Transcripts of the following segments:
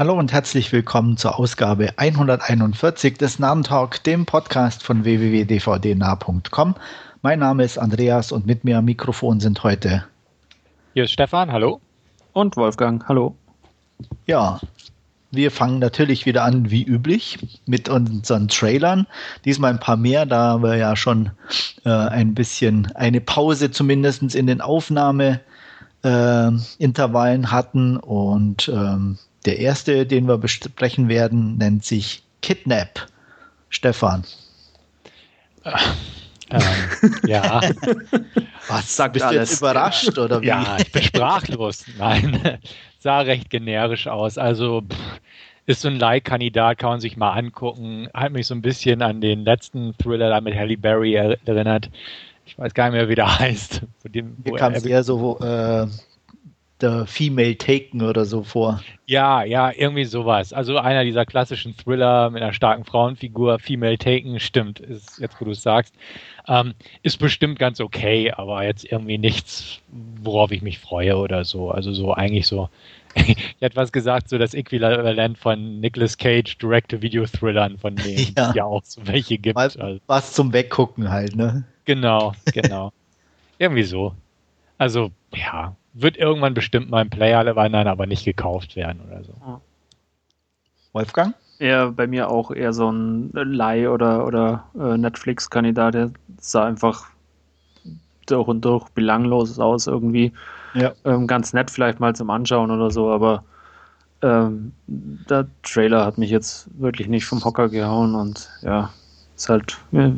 Hallo und herzlich willkommen zur Ausgabe 141 des Narrentalk, dem Podcast von www.dvdnah.com. Mein Name ist Andreas und mit mir am Mikrofon sind heute hier ist Stefan, hallo. Und Wolfgang, hallo. Ja, wir fangen natürlich wieder an, wie üblich, mit unseren Trailern. Diesmal ein paar mehr, da wir ja schon äh, ein bisschen eine Pause zumindest in den Aufnahmeintervallen äh, hatten. Und ähm, der erste, den wir besprechen werden, nennt sich Kidnap. Stefan. Ähm, ja. Was sagt Bist alles? du jetzt überrascht oder wie? Ja, ich bin sprachlos. Nein, sah recht generisch aus. Also pff, ist so ein Like-Kandidat, kann man sich mal angucken. Hat mich so ein bisschen an den letzten Thriller da mit Halle Berry erinnert. Ich weiß gar nicht mehr, wie der heißt. Dem, Hier kam es eher so äh, der Female Taken oder so vor. Ja, ja, irgendwie sowas. Also einer dieser klassischen Thriller mit einer starken Frauenfigur, Female Taken, stimmt, ist jetzt, wo du es sagst. Ähm, ist bestimmt ganz okay, aber jetzt irgendwie nichts, worauf ich mich freue oder so. Also so eigentlich so. ich hätte was gesagt, so das Äquivalent von Nicolas Cage Direct-to-Video-Thrillern, von denen ja. ja auch so welche gibt. Was, also. was zum Weggucken halt, ne? Genau, genau. irgendwie so. Also, ja, wird irgendwann bestimmt mal ein Player wandern, aber nicht gekauft werden oder so. Wolfgang? Ja, bei mir auch eher so ein Leih- oder, oder äh, Netflix-Kandidat. Der sah einfach durch und durch belanglos aus irgendwie. Ja. Ähm, ganz nett vielleicht mal zum Anschauen oder so, aber ähm, der Trailer hat mich jetzt wirklich nicht vom Hocker gehauen und ja, ist halt. Ja,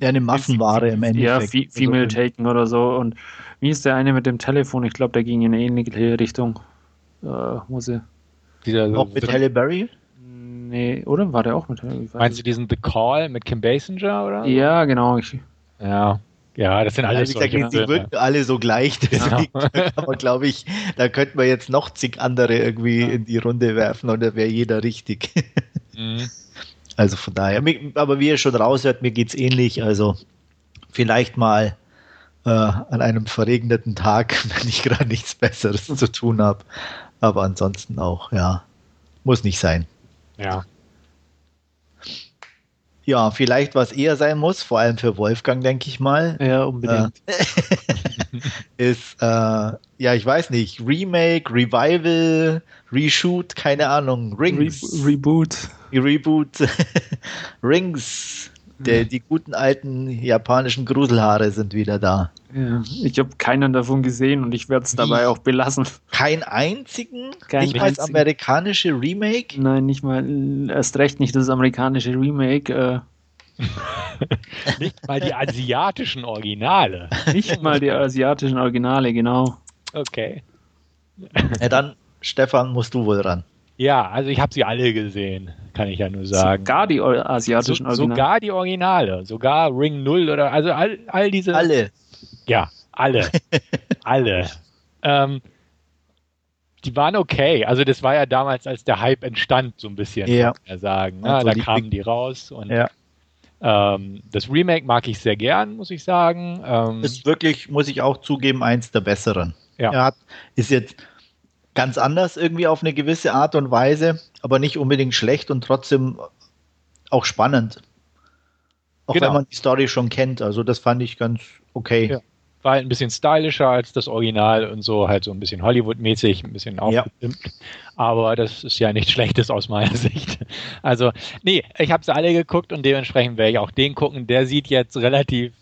ja eine Massenware im Endeffekt. Ja, Female also, Taken oder so und wie ist der eine mit dem Telefon? Ich glaube, der ging in eine ähnliche Richtung. Äh, muss ich. Dieser auch mit Halle Berry? Nee, oder? War der auch mit Halle Meinst du diesen The Call mit Kim Basinger, oder? Ja, genau. Ich, ja. Ja, das sind alle so. Gesagt, die wirken alle so gleich, deswegen genau. aber glaube ich, da könnten wir jetzt noch zig andere irgendwie ja. in die Runde werfen und da wäre jeder richtig. Mhm. Also von daher, aber wie ihr schon raushört, mir geht es ähnlich, also vielleicht mal äh, an einem verregneten Tag, wenn ich gerade nichts Besseres zu tun habe. Aber ansonsten auch, ja, muss nicht sein. Ja. Ja, vielleicht was eher sein muss, vor allem für Wolfgang, denke ich mal. Ja, unbedingt. Äh, ist, äh, ja, ich weiß nicht, Remake, Revival, Reshoot, keine Ahnung, Rings. Re Reboot. Reboot. Rings. Der, die guten alten japanischen Gruselhaare sind wieder da. Ja, ich habe keinen davon gesehen und ich werde es dabei auch belassen. Kein einzigen? Kein nicht mal das amerikanische Remake? Nein, nicht mal, erst recht nicht das amerikanische Remake. Äh. nicht mal die asiatischen Originale. Nicht mal die asiatischen Originale, genau. Okay. Ja, dann, Stefan, musst du wohl ran. Ja, also ich habe sie alle gesehen, kann ich ja nur sagen. Sogar die asiatischen so, Originale. Sogar die Originale, sogar Ring 0 oder also all, all diese. Alle. Ja, alle. alle. Ähm, die waren okay. Also das war ja damals, als der Hype entstand, so ein bisschen, ja. kann man sagen. Ja, da kamen die raus und ja. ähm, das Remake mag ich sehr gern, muss ich sagen. Ähm, ist wirklich, muss ich auch zugeben, eins der besseren. Ja. Er hat, ist jetzt ganz anders irgendwie auf eine gewisse Art und Weise, aber nicht unbedingt schlecht und trotzdem auch spannend. Auch genau. wenn man die Story schon kennt. Also das fand ich ganz okay. Ja. War halt ein bisschen stylischer als das Original und so, halt so ein bisschen Hollywood-mäßig, ein bisschen aufgestimmt. Ja. Aber das ist ja nichts Schlechtes aus meiner Sicht. Also, nee, ich habe sie alle geguckt und dementsprechend werde ich auch den gucken. Der sieht jetzt relativ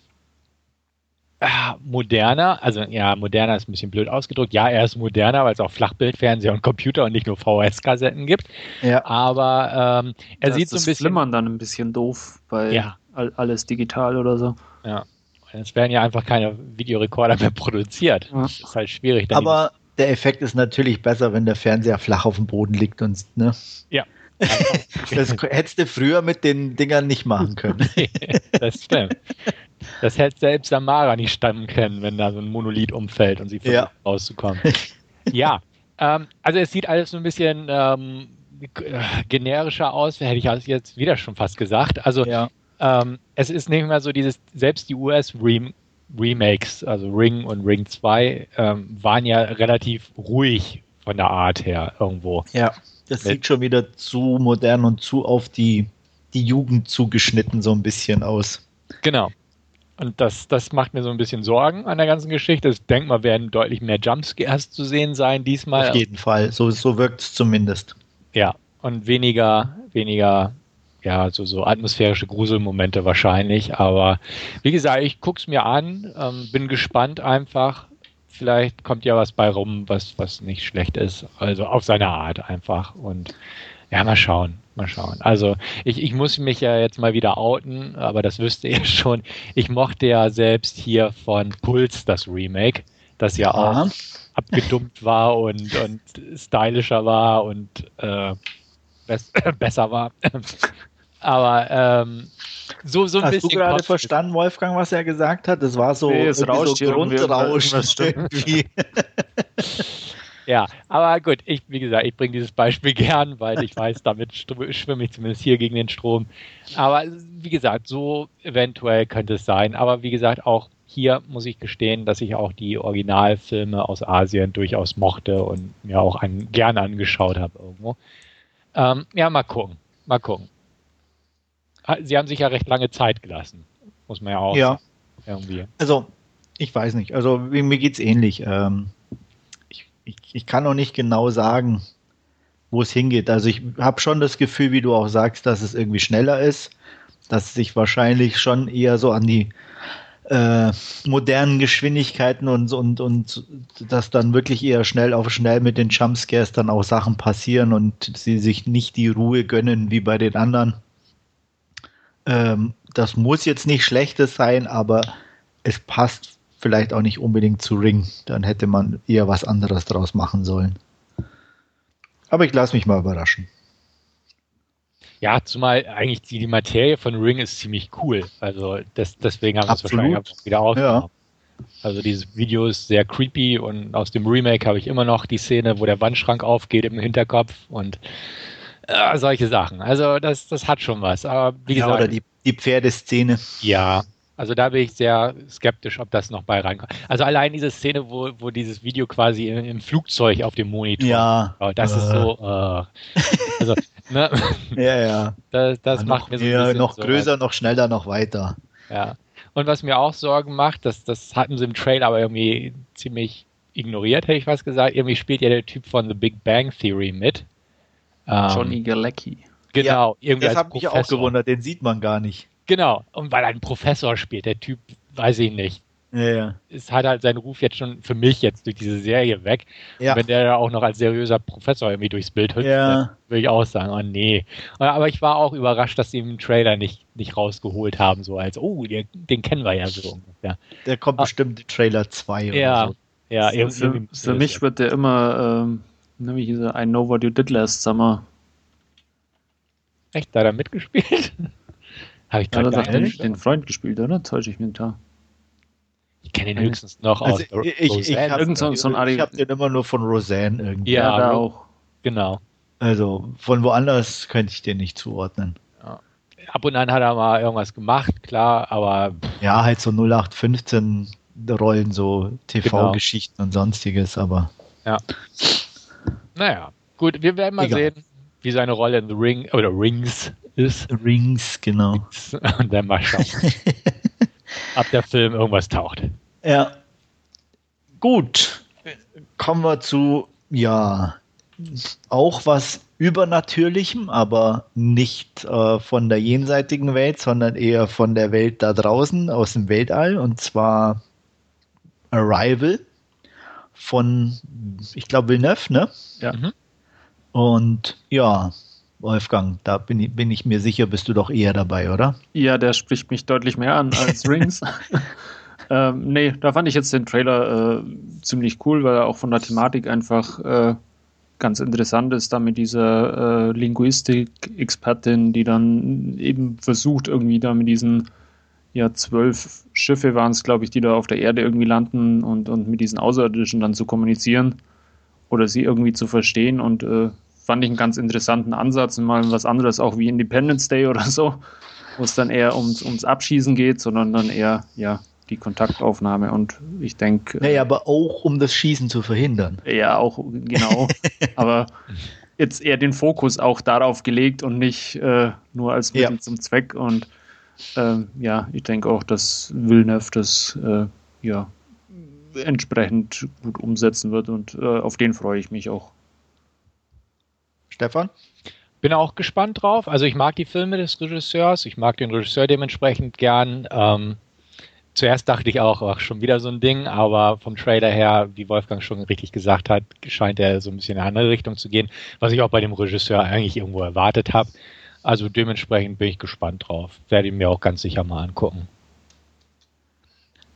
Ah, moderner, also ja, moderner ist ein bisschen blöd ausgedrückt. Ja, er ist moderner, weil es auch Flachbildfernseher und Computer und nicht nur VHS-Kassetten gibt. Ja. Aber ähm, er das sieht so ein bisschen. Flimmern dann ein bisschen doof, weil ja. alles digital oder so. Ja. Es werden ja einfach keine Videorekorder mehr produziert. Ja. Das ist halt schwierig. Aber der Effekt ist natürlich besser, wenn der Fernseher flach auf dem Boden liegt und ne? Ja. das hättest du früher mit den Dingern nicht machen können. das stimmt. Das hätte selbst Samara nicht stammen können, wenn da so ein Monolith umfällt und sie versucht ja. rauszukommen. ja, ähm, also es sieht alles so ein bisschen ähm, generischer aus, hätte ich jetzt wieder schon fast gesagt. Also ja. ähm, es ist nicht mehr so dieses, selbst die US-Remakes, also Ring und Ring 2, ähm, waren ja relativ ruhig von der Art her irgendwo. Ja. Das sieht schon wieder zu modern und zu auf die, die Jugend zugeschnitten, so ein bisschen aus. Genau. Und das, das macht mir so ein bisschen Sorgen an der ganzen Geschichte. Ich denke mal, werden deutlich mehr Jumpscares zu sehen sein diesmal. Auf jeden Fall, so, so wirkt es zumindest. Ja, und weniger, weniger, ja, so, so atmosphärische Gruselmomente wahrscheinlich. Aber wie gesagt, ich gucke es mir an, ähm, bin gespannt einfach. Vielleicht kommt ja was bei rum, was, was nicht schlecht ist. Also auf seine Art einfach. Und ja, mal schauen. Mal schauen. Also ich, ich muss mich ja jetzt mal wieder outen, aber das wüsste ihr schon. Ich mochte ja selbst hier von Puls das Remake, das ja Aha. auch abgedummt war und, und stylischer war und äh, bess besser war. aber ähm, so, so ein Hast bisschen. Hast du gerade verstanden, Wolfgang, was er gesagt hat? Das war so, nee, es rauscht so Grundrausch. Ja, aber gut, ich, wie gesagt, ich bringe dieses Beispiel gern, weil ich weiß, damit schwimme ich zumindest hier gegen den Strom. Aber wie gesagt, so eventuell könnte es sein. Aber wie gesagt, auch hier muss ich gestehen, dass ich auch die Originalfilme aus Asien durchaus mochte und mir auch an, gerne angeschaut habe irgendwo. Ähm, ja, mal gucken. Mal gucken. Sie haben sich ja recht lange Zeit gelassen, muss man ja auch ja. irgendwie. Also, ich weiß nicht. Also, mir geht's ähnlich. Ähm, ich, ich kann auch nicht genau sagen, wo es hingeht. Also ich habe schon das Gefühl, wie du auch sagst, dass es irgendwie schneller ist, dass es sich wahrscheinlich schon eher so an die äh, modernen Geschwindigkeiten und, und, und dass dann wirklich eher schnell auf schnell mit den Jumpscares dann auch Sachen passieren und sie sich nicht die Ruhe gönnen wie bei den anderen. Ähm, das muss jetzt nicht Schlechtes sein, aber es passt vielleicht auch nicht unbedingt zu Ring. Dann hätte man eher was anderes draus machen sollen. Aber ich lasse mich mal überraschen. Ja, zumal eigentlich die, die Materie von Ring ist ziemlich cool. Also das, deswegen haben wir es wahrscheinlich auch wieder aufgenommen. Ja. Also dieses Video ist sehr creepy und aus dem Remake habe ich immer noch die Szene, wo der Wandschrank aufgeht im Hinterkopf und äh, solche Sachen. Also das, das hat schon was. Aber wie ja, gesagt, oder die, die Pferdeszene. Ja, also da bin ich sehr skeptisch, ob das noch bei reinkommt. Also allein diese Szene, wo, wo dieses Video quasi im, im Flugzeug auf dem Monitor. Ja. Oh, das äh. ist so. Äh, also, ne? Ja, ja. Das, das ja, macht mir so ein bisschen Noch größer, so noch schneller, noch weiter. Ja. Und was mir auch Sorgen macht, das, das hatten sie im Trailer aber irgendwie ziemlich ignoriert, hätte ich was gesagt. Irgendwie spielt ja der Typ von The Big Bang Theory mit. Johnny ähm, Galecki. Genau. Ja, irgendwie das hat mich auch gewundert, den sieht man gar nicht. Genau, und weil ein Professor spielt, der Typ, weiß ich nicht. Ja, ja. Es hat halt seinen Ruf jetzt schon für mich jetzt durch diese Serie weg. Ja. Und wenn der auch noch als seriöser Professor irgendwie durchs Bild hüpft, ja. würde ich auch sagen, oh nee. Aber ich war auch überrascht, dass sie im Trailer nicht, nicht rausgeholt haben, so als, oh, den, den kennen wir ja so ungefähr. Der kommt ah, bestimmt Trailer 2 ja, oder so. Ja, für, für, für mich wird der immer, ähm, nämlich diese I Know What You Did Last Summer. Echt, da hat er mitgespielt? Habe ich gerade ja, den, den Freund gespielt, oder? Täusche ich mich da? Ich kenne ihn höchstens noch also aus ich, ich, ich habe so, so hab den immer nur von Roseanne irgendwie. Ja, ja auch. Genau. Also von woanders könnte ich den nicht zuordnen. Ja. Ab und an hat er mal irgendwas gemacht, klar, aber. Ja, halt so 0815 Rollen, so TV-Geschichten genau. und sonstiges, aber. Ja. Naja, gut, wir werden mal Egal. sehen, wie seine Rolle in The Ring oder Rings ist. Rings, genau. Und dann mal schauen. Ab der Film irgendwas taucht. Ja. Gut. Kommen wir zu, ja, auch was Übernatürlichem, aber nicht äh, von der jenseitigen Welt, sondern eher von der Welt da draußen, aus dem Weltall. Und zwar Arrival von, ich glaube, Villeneuve, ne? Ja. Mhm. Und ja, Wolfgang, da bin ich, bin ich mir sicher, bist du doch eher dabei, oder? Ja, der spricht mich deutlich mehr an als Rings. ähm, nee, da fand ich jetzt den Trailer äh, ziemlich cool, weil er auch von der Thematik einfach äh, ganz interessant ist, da mit dieser äh, Linguistik-Expertin, die dann eben versucht, irgendwie da mit diesen ja, zwölf Schiffe waren es, glaube ich, die da auf der Erde irgendwie landen und, und mit diesen Außerirdischen dann zu kommunizieren oder sie irgendwie zu verstehen und äh, fand ich einen ganz interessanten Ansatz und mal was anderes auch wie Independence Day oder so, wo es dann eher ums, ums Abschießen geht, sondern dann eher, ja, die Kontaktaufnahme und ich denke. Naja, aber auch um das Schießen zu verhindern. Ja, auch, genau. aber jetzt eher den Fokus auch darauf gelegt und nicht äh, nur als Mittel ja. zum Zweck. Und ähm, ja, ich denke auch, dass Villeneuve das äh, ja, entsprechend gut umsetzen wird und äh, auf den freue ich mich auch. Stefan? Bin auch gespannt drauf. Also ich mag die Filme des Regisseurs, ich mag den Regisseur dementsprechend gern. Ähm, zuerst dachte ich auch, ach, schon wieder so ein Ding, aber vom Trailer her, wie Wolfgang schon richtig gesagt hat, scheint er so ein bisschen in eine andere Richtung zu gehen, was ich auch bei dem Regisseur eigentlich irgendwo erwartet habe. Also dementsprechend bin ich gespannt drauf. Werde ihn mir auch ganz sicher mal angucken.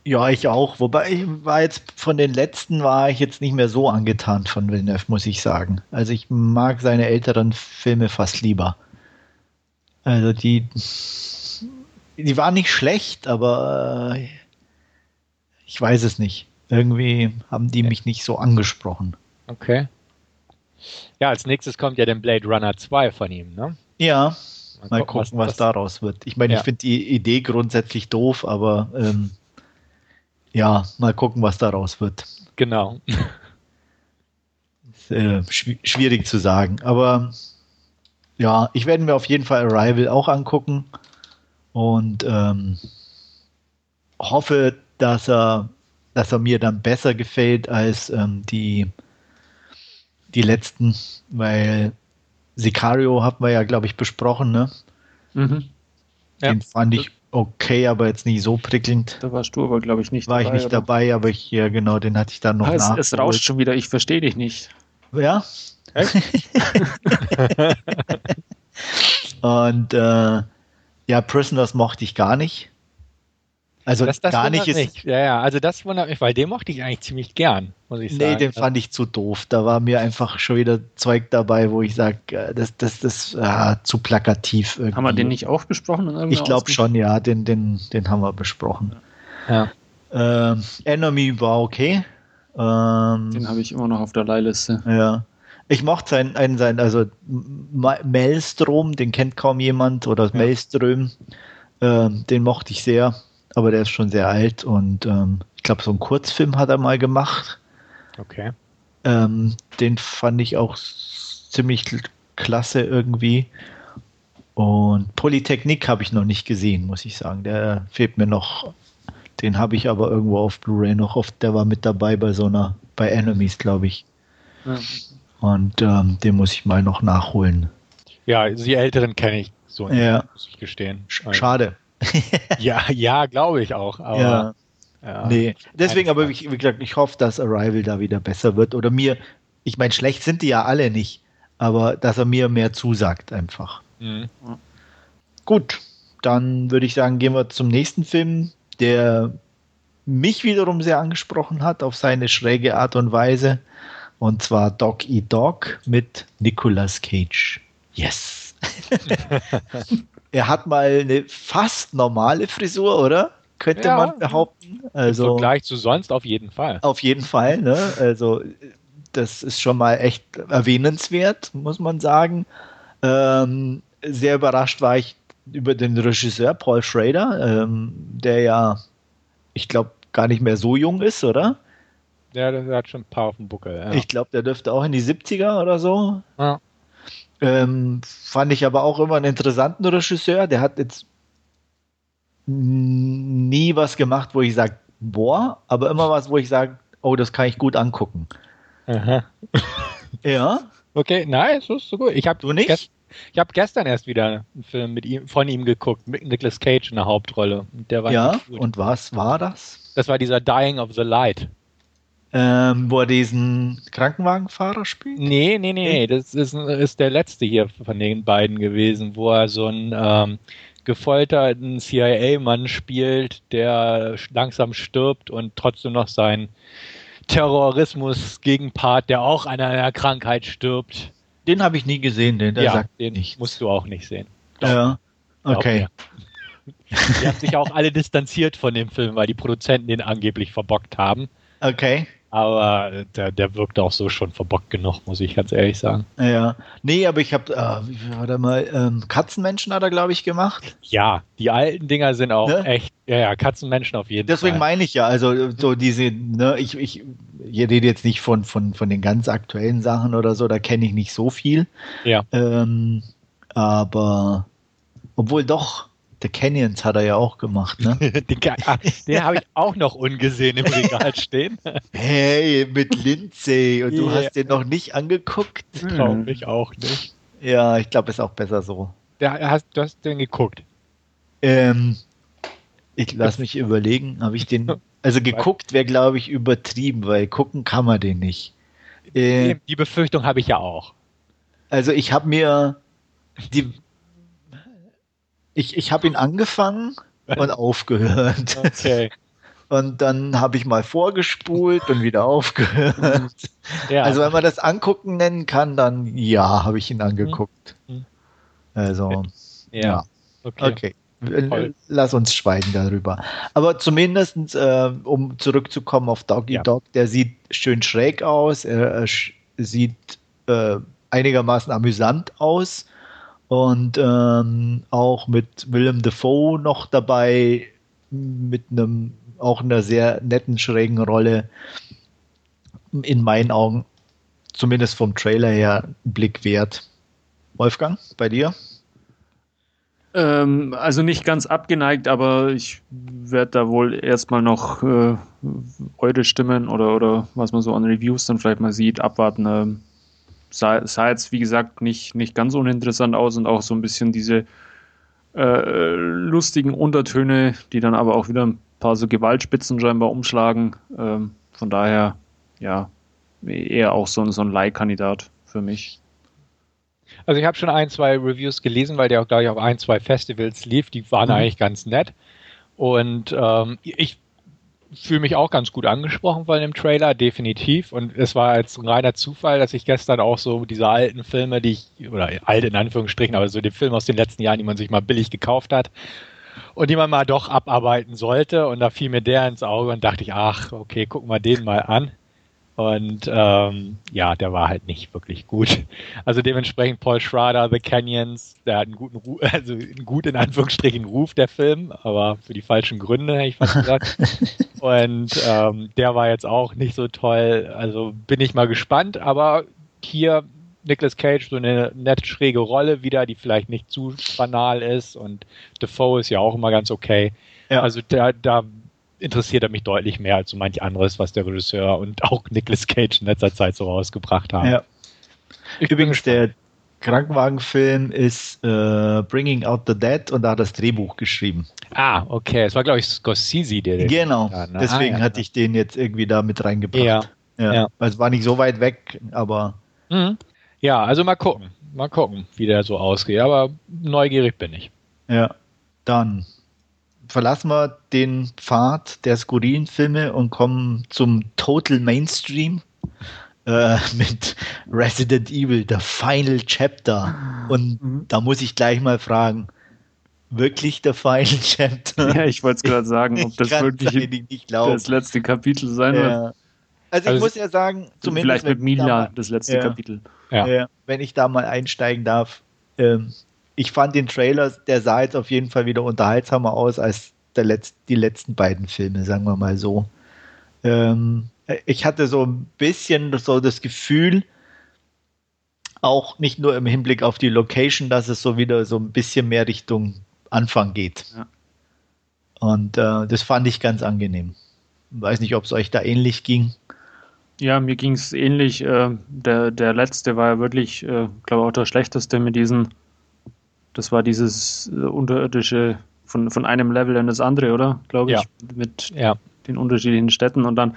Ja, ich auch. Wobei ich war jetzt von den letzten war ich jetzt nicht mehr so angetan von Villeneuve, muss ich sagen. Also ich mag seine älteren Filme fast lieber. Also die, die waren nicht schlecht, aber äh, ich weiß es nicht. Irgendwie haben die mich nicht so angesprochen. Okay. Ja, als nächstes kommt ja den Blade Runner 2 von ihm, ne? Ja. Mal, gucken, was, was, was daraus wird. Ich meine, ja. ich finde die Idee grundsätzlich doof, aber ähm, ja, mal gucken, was daraus wird. Genau. Ist, äh, schw schwierig zu sagen. Aber ja, ich werde mir auf jeden Fall Arrival auch angucken und ähm, hoffe, dass er, dass er mir dann besser gefällt als ähm, die, die letzten, weil Sicario hat man ja, glaube ich, besprochen, ne? Mhm. Den ja. fand ich okay, aber jetzt nicht so prickelnd. Da warst du aber, glaube ich, nicht War dabei. War ich nicht oder? dabei, aber ich, ja, genau, den hatte ich dann noch ah, es, es rauscht schon wieder, ich verstehe dich nicht. Ja? Und äh, ja, Prisoners mochte ich gar nicht. Also das, das gar nicht ist. Mich. Ja, ja, also das wundert mich, weil den mochte ich eigentlich ziemlich gern, muss ich sagen. Nee, den fand ich zu doof. Da war mir einfach schon wieder Zeug dabei, wo ich sage, äh, das, das, das ah, zu plakativ. Irgendwie. Haben wir den nicht auch besprochen? Ich glaube schon, ja, den, den, den haben wir besprochen. Ja. Ähm, Enemy war okay. Ähm, den habe ich immer noch auf der Leihliste. Ja. Ich mochte sein, einen, sein, also Maelstrom, den kennt kaum jemand, oder ja. Maelström, ähm, den mochte ich sehr aber der ist schon sehr alt und ähm, ich glaube, so einen Kurzfilm hat er mal gemacht. Okay. Ähm, den fand ich auch ziemlich klasse irgendwie. Und Polytechnik habe ich noch nicht gesehen, muss ich sagen. Der fehlt mir noch. Den habe ich aber irgendwo auf Blu-ray noch oft. Der war mit dabei bei so einer, bei Enemies, glaube ich. Ja. Und ähm, den muss ich mal noch nachholen. Ja, die älteren kenne ich so nicht, ja. muss ich gestehen. Schade ja, ja, glaube ich auch. Aber, ja. ja. Nee, deswegen aber, wie, wie gesagt, ich hoffe, dass Arrival da wieder besser wird. Oder mir, ich meine, schlecht sind die ja alle nicht, aber dass er mir mehr zusagt einfach. Mhm. Gut, dann würde ich sagen, gehen wir zum nächsten Film, der mich wiederum sehr angesprochen hat auf seine schräge Art und Weise. Und zwar Dog Eat Dog mit Nicolas Cage. Yes. er hat mal eine fast normale Frisur, oder? Könnte ja, man behaupten. Also gleich zu sonst auf jeden Fall. Auf jeden Fall, ne? Also das ist schon mal echt erwähnenswert, muss man sagen. Ähm, sehr überrascht war ich über den Regisseur Paul Schrader, ähm, der ja, ich glaube, gar nicht mehr so jung ist, oder? Ja, der hat schon ein paar auf dem Buckel. Ja. Ich glaube, der dürfte auch in die 70er oder so. Ja. Ähm, fand ich aber auch immer einen interessanten Regisseur. Der hat jetzt nie was gemacht, wo ich sage, boah, aber immer was, wo ich sage, oh, das kann ich gut angucken. Aha. ja. Okay, nice, das ist so gut. Ich habe du nicht? Gest ich habe gestern erst wieder einen Film mit ihm, von ihm geguckt, mit Nicolas Cage in der Hauptrolle. Der war ja, und was war das? Das war dieser Dying of the Light. Ähm, wo er diesen Krankenwagenfahrer spielt? Nee, nee, nee, nee. Das ist, ist der letzte hier von den beiden gewesen, wo er so einen ähm, gefolterten CIA-Mann spielt, der langsam stirbt und trotzdem noch seinen Terrorismus-Gegenpart, der auch an einer Krankheit stirbt. Den habe ich nie gesehen, den, der ja, sagt den nichts. musst du auch nicht sehen. Doch. Ja, okay. Die haben sich auch alle distanziert von dem Film, weil die Produzenten den angeblich verbockt haben. Okay. Aber der, der wirkt auch so schon verbockt genug, muss ich ganz ehrlich sagen. Ja, nee, aber ich habe, äh, warte mal, ähm, Katzenmenschen hat er, glaube ich, gemacht. Ja, die alten Dinger sind auch ne? echt, ja, ja, Katzenmenschen auf jeden Deswegen Fall. Deswegen meine ich ja, also so diese, ne, ich, ich, ich rede jetzt nicht von, von, von den ganz aktuellen Sachen oder so, da kenne ich nicht so viel. Ja. Ähm, aber, obwohl doch, The Canyons hat er ja auch gemacht, ne? den, ah, den habe ich auch noch ungesehen im Regal stehen. Hey, mit Lindsay und yeah. du hast den noch nicht angeguckt? Glaube ich auch nicht. Ja, ich glaube, ist auch besser so. Der, hast, du hast den geguckt? Ähm, ich lass mich überlegen, habe ich den. Also geguckt wäre, glaube ich, übertrieben, weil gucken kann man den nicht. Äh, die Befürchtung habe ich ja auch. Also ich habe mir die ich, ich habe ihn angefangen und aufgehört. Okay. Und dann habe ich mal vorgespult und wieder aufgehört. Ja. Also wenn man das Angucken nennen kann, dann ja, habe ich ihn angeguckt. Mhm. Also ja. ja. Okay. okay. Lass uns schweigen darüber. Aber zumindest, äh, um zurückzukommen auf Doggy ja. Dog, der sieht schön schräg aus, er, er sieht äh, einigermaßen amüsant aus und ähm, auch mit Willem Dafoe noch dabei, mit einem auch einer sehr netten, schrägen Rolle. In meinen Augen, zumindest vom Trailer her, Blick wert. Wolfgang, bei dir? Ähm, also nicht ganz abgeneigt, aber ich werde da wohl erstmal noch äh, eure Stimmen oder, oder was man so an Reviews dann vielleicht mal sieht, abwarten. Ähm, sah, sah jetzt, wie gesagt, nicht, nicht ganz uninteressant aus und auch so ein bisschen diese äh, lustigen Untertöne, die dann aber auch wieder ein paar so Gewaltspitzen scheinbar umschlagen. Ähm, von daher, ja, eher auch so, so ein Leihkandidat für mich. Also ich habe schon ein, zwei Reviews gelesen, weil der auch, glaube ich, auf ein, zwei Festivals lief. Die waren mhm. eigentlich ganz nett. Und ähm, ich fühle mich auch ganz gut angesprochen von dem Trailer, definitiv. Und es war ein reiner Zufall, dass ich gestern auch so diese alten Filme, die ich, oder alt in Anführungsstrichen, aber so die Filme aus den letzten Jahren, die man sich mal billig gekauft hat und die man mal doch abarbeiten sollte. Und da fiel mir der ins Auge und dachte ich, ach, okay, guck mal den mal an. Und ähm, ja, der war halt nicht wirklich gut. Also dementsprechend Paul Schrader, The Canyons, der hat einen guten Ruf, also einen gut in Anführungsstrichen Ruf, der Film, aber für die falschen Gründe, hätte ich fast gesagt. Und ähm, der war jetzt auch nicht so toll. Also bin ich mal gespannt, aber hier Nicolas Cage so eine nett schräge Rolle wieder, die vielleicht nicht zu banal ist und Defoe ist ja auch immer ganz okay. Ja. Also da, da interessiert er mich deutlich mehr als so manch anderes, was der Regisseur und auch Nicolas Cage in letzter Zeit so rausgebracht haben. Ja. Übrigens, der Krankenwagenfilm ist äh, Bringing Out the Dead und da hat das Drehbuch geschrieben. Ah, okay. Es war, glaube ich, Scorsese, der den Genau. Da, ne? Deswegen ah, ja. hatte ich den jetzt irgendwie da mit reingebracht. Ja. ja. ja. Es war nicht so weit weg, aber. Mhm. Ja, also mal gucken. Mal gucken, wie der so ausgeht. Aber neugierig bin ich. Ja. Dann verlassen wir den Pfad der skurrilen Filme und kommen zum Total Mainstream äh, mit Resident Evil, The Final Chapter. Und mhm. da muss ich gleich mal fragen, wirklich der Final Chapter? Ja, ich wollte es gerade sagen, ob das wirklich das letzte Kapitel sein ja. wird. Also, also ich muss ja sagen, zumindest. Vielleicht mit Mila das letzte ja. Kapitel. Ja. wenn ich da mal einsteigen darf. Ähm, ich fand den Trailer, der sah jetzt auf jeden Fall wieder unterhaltsamer aus als Letz-, die letzten beiden Filme, sagen wir mal so. Ähm, ich hatte so ein bisschen so das Gefühl, auch nicht nur im Hinblick auf die Location, dass es so wieder so ein bisschen mehr Richtung Anfang geht. Ja. Und äh, das fand ich ganz angenehm. Weiß nicht, ob es euch da ähnlich ging. Ja, mir ging es ähnlich. Äh, der, der letzte war ja wirklich, äh, glaube auch der schlechteste mit diesen das war dieses äh, unterirdische von, von einem Level in das andere, oder? Glaube ich. Ja. Mit ja. den unterschiedlichen Städten. Und dann,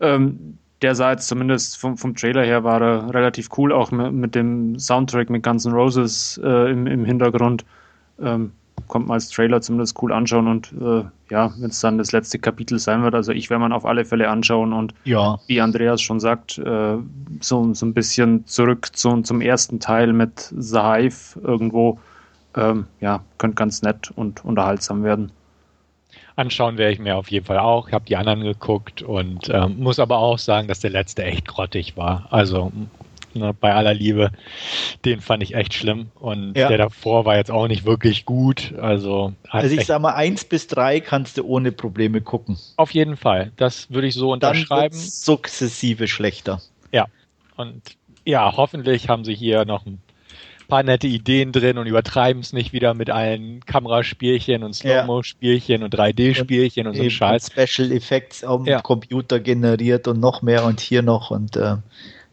ähm, der sah jetzt zumindest vom, vom Trailer her, war er relativ cool, auch mit, mit dem Soundtrack mit Guns N' Roses äh, im, im Hintergrund. Ähm, kommt man als Trailer zumindest cool anschauen und äh, ja, wenn es dann das letzte Kapitel sein wird, also ich werde man auf alle Fälle anschauen und ja. wie Andreas schon sagt, äh, so, so ein bisschen zurück zu, zum ersten Teil mit The Hive irgendwo ähm, ja, könnte ganz nett und unterhaltsam werden. anschauen werde ich mir auf jeden Fall auch. Ich habe die anderen geguckt und ähm, muss aber auch sagen, dass der letzte echt grottig war. Also ne, bei aller Liebe, den fand ich echt schlimm. Und ja. der davor war jetzt auch nicht wirklich gut. Also, also ich sag mal, eins bis drei kannst du ohne Probleme gucken. Auf jeden Fall. Das würde ich so unterschreiben. Dann sukzessive schlechter. Ja. Und ja, hoffentlich haben sie hier noch ein paar nette Ideen drin und übertreiben es nicht wieder mit allen Kameraspielchen und Slow-Mo-Spielchen und 3D-Spielchen und, und so Scheiß. Special Effects am ja. Computer generiert und noch mehr und hier noch und äh,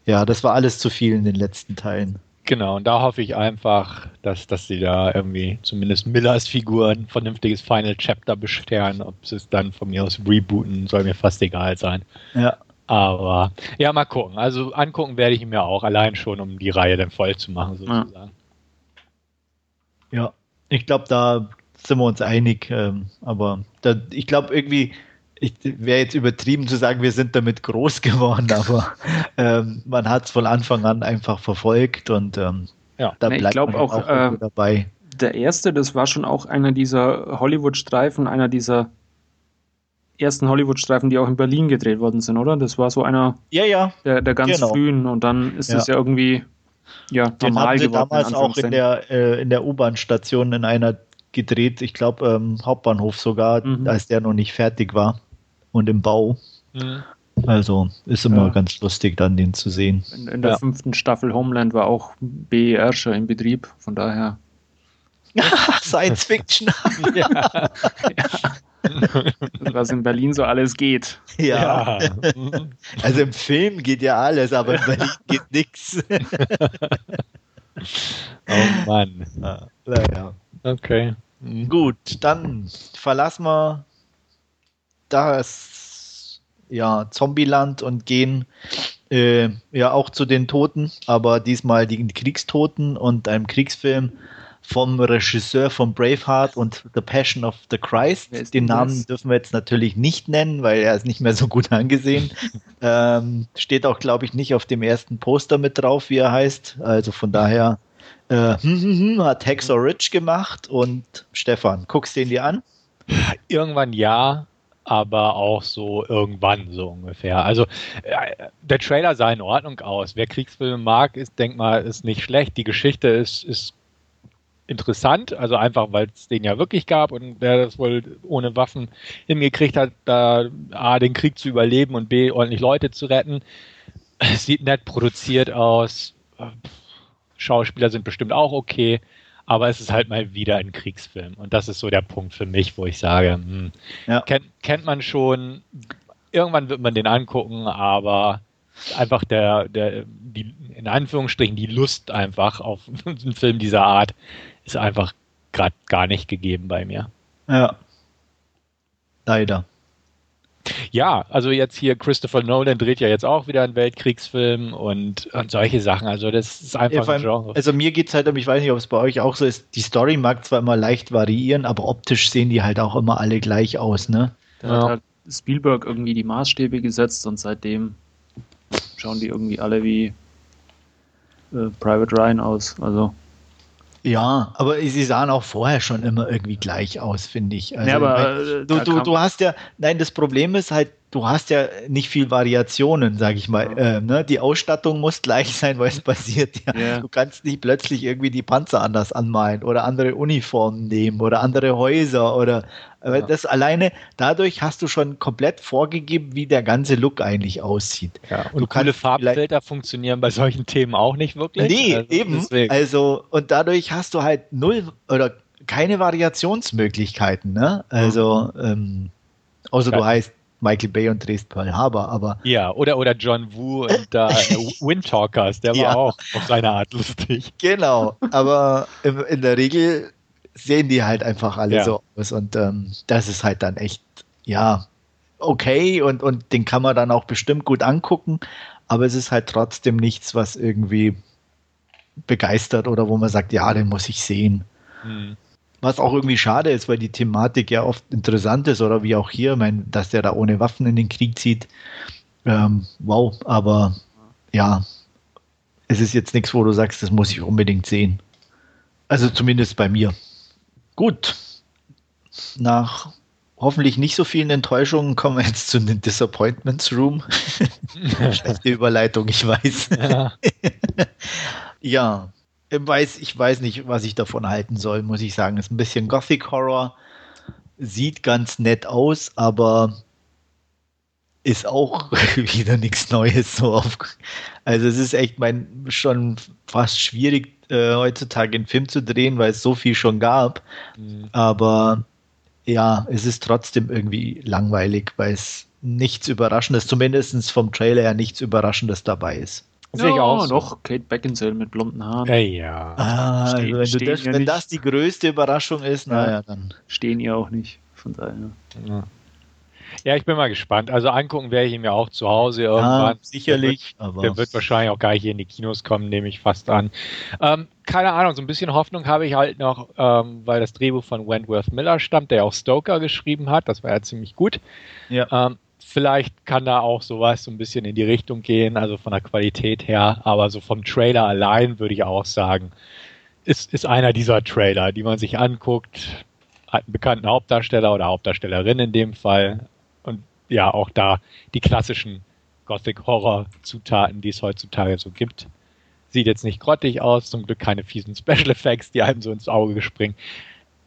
ja, das war alles zu viel in den letzten Teilen. Genau, und da hoffe ich einfach, dass, dass sie da irgendwie zumindest Millers Figuren vernünftiges Final Chapter bescheren. Ob sie es dann von mir aus rebooten, soll mir fast egal sein. Ja. Aber ja, mal gucken. Also angucken werde ich mir auch, allein schon, um die Reihe dann voll zu machen, sozusagen. Ja, ja ich glaube, da sind wir uns einig. Ähm, aber da, ich glaube irgendwie, ich wäre jetzt übertrieben zu sagen, wir sind damit groß geworden, aber ähm, man hat es von Anfang an einfach verfolgt und ähm, ja, da nee, bleibt man auch, auch äh, dabei. Der erste, das war schon auch einer dieser Hollywood-Streifen, einer dieser ersten Hollywood-Streifen, die auch in Berlin gedreht worden sind, oder? Das war so einer ja, ja. Der, der ganz genau. frühen und dann ist es ja. ja irgendwie ja, Den normal haben sie geworden. damals auch in der, äh, in der U-Bahn-Station in einer gedreht, ich glaube ähm, Hauptbahnhof sogar, mhm. als der noch nicht fertig war und im Bau. Mhm. Also ist immer ja. ganz lustig, dann den zu sehen. In, in der ja. fünften Staffel Homeland war auch BER schon in Betrieb, von daher. Science Fiction. ja. Was in Berlin so alles geht. Ja. Also im Film geht ja alles, aber in Berlin geht nichts. Oh Mann. Naja. Okay. Gut, dann verlassen wir das ja, Zombieland und gehen äh, ja auch zu den Toten, aber diesmal die Kriegstoten und einem Kriegsfilm vom Regisseur von Braveheart und The Passion of the Christ. Den Namen das? dürfen wir jetzt natürlich nicht nennen, weil er ist nicht mehr so gut angesehen. ähm, steht auch, glaube ich, nicht auf dem ersten Poster mit drauf, wie er heißt. Also von daher äh, hm, hm, hm, hat Hexor Rich gemacht und Stefan, guckst du ihn dir an? Irgendwann ja, aber auch so irgendwann so ungefähr. Also äh, der Trailer sah in Ordnung aus. Wer Kriegsfilme mag, ist, denk mal, ist nicht schlecht. Die Geschichte ist, ist interessant, also einfach, weil es den ja wirklich gab und wer das wohl ohne Waffen hingekriegt hat, da A, den Krieg zu überleben und B, ordentlich Leute zu retten. Es sieht nett produziert aus. Schauspieler sind bestimmt auch okay aber es ist halt mal wieder ein Kriegsfilm. Und das ist so der Punkt für mich, wo ich sage, hm, ja. kennt, kennt man schon, irgendwann wird man den angucken, aber einfach der, der, die, in Anführungsstrichen, die Lust einfach auf einen Film dieser Art ist einfach gerade gar nicht gegeben bei mir. Ja. Leider. Ja, also jetzt hier Christopher Nolan dreht ja jetzt auch wieder einen Weltkriegsfilm und, und solche Sachen. Also das ist einfach ja, ein Genre. Also mir geht es halt um, ich weiß nicht, ob es bei euch auch so ist, die Story mag zwar immer leicht variieren, aber optisch sehen die halt auch immer alle gleich aus, ne? Da ja. hat halt Spielberg irgendwie die Maßstäbe gesetzt und seitdem schauen die irgendwie alle wie äh, Private Ryan aus. Also ja, aber sie sahen auch vorher schon immer irgendwie gleich aus, finde ich. Also, ja, aber äh, du, du, du hast ja, nein, das Problem ist halt, du hast ja nicht viel Variationen, sage ich mal. Ja. Äh, ne? Die Ausstattung muss gleich sein, weil es passiert ja. ja. Du kannst nicht plötzlich irgendwie die Panzer anders anmalen oder andere Uniformen nehmen oder andere Häuser oder ja. das alleine, dadurch hast du schon komplett vorgegeben, wie der ganze Look eigentlich aussieht. Ja, und du coole Farbfilter funktionieren bei solchen Themen auch nicht wirklich. Nee, also eben. Deswegen. Also, und dadurch hast du halt null oder keine Variationsmöglichkeiten, ne? Also, mhm. ähm, außer du heißt Michael Bay und drehst Pearl Harbor, aber. Ja, oder, oder John Woo und da äh, Windtalkers, der war ja. auch auf seine Art lustig. Genau, aber in, in der Regel sehen die halt einfach alle ja. so aus und ähm, das ist halt dann echt, ja, okay und, und den kann man dann auch bestimmt gut angucken, aber es ist halt trotzdem nichts, was irgendwie begeistert oder wo man sagt, ja, den muss ich sehen. Hm. Was auch irgendwie schade ist, weil die Thematik ja oft interessant ist oder wie auch hier, mein, dass der da ohne Waffen in den Krieg zieht. Ähm, wow, aber ja, es ist jetzt nichts, wo du sagst, das muss ich unbedingt sehen. Also zumindest bei mir. Gut. Nach hoffentlich nicht so vielen Enttäuschungen kommen wir jetzt zu den Disappointments Room. Schlechte Überleitung, ich weiß. Ja. ja, ich weiß, ich weiß nicht, was ich davon halten soll, muss ich sagen. Ist ein bisschen Gothic Horror, sieht ganz nett aus, aber ist auch wieder nichts Neues so auf. Also es ist echt mein schon fast schwierig äh, heutzutage einen Film zu drehen, weil es so viel schon gab. Mhm. Aber ja, es ist trotzdem irgendwie langweilig, weil es nichts Überraschendes, zumindest vom Trailer her nichts Überraschendes dabei ist. Ja, ich auch so. doch, Kate Beckinsale mit blonden Haaren. Hey, ja. Ah, stehen, also wenn, das, wenn das, die größte Überraschung ist, ja, naja, dann. Stehen ihr auch nicht, von daher. Ja. Ja, ich bin mal gespannt. Also angucken werde ich ihn mir auch zu Hause irgendwann. Ja, sicherlich. Der wird, der wird, wahrscheinlich auch gar nicht hier in die Kinos kommen, nehme ich fast an. Ähm, keine Ahnung, so ein bisschen Hoffnung habe ich halt noch, ähm, weil das Drehbuch von Wentworth Miller stammt, der auch Stoker geschrieben hat. Das war ja ziemlich gut. Ja. Ähm, vielleicht kann da auch sowas so ein bisschen in die Richtung gehen, also von der Qualität her. Aber so vom Trailer allein würde ich auch sagen, ist, ist einer dieser Trailer, die man sich anguckt, hat einen bekannten Hauptdarsteller oder Hauptdarstellerin in dem Fall ja auch da die klassischen Gothic-Horror-Zutaten, die es heutzutage so gibt. Sieht jetzt nicht grottig aus, zum Glück keine fiesen Special Effects, die einem so ins Auge springen.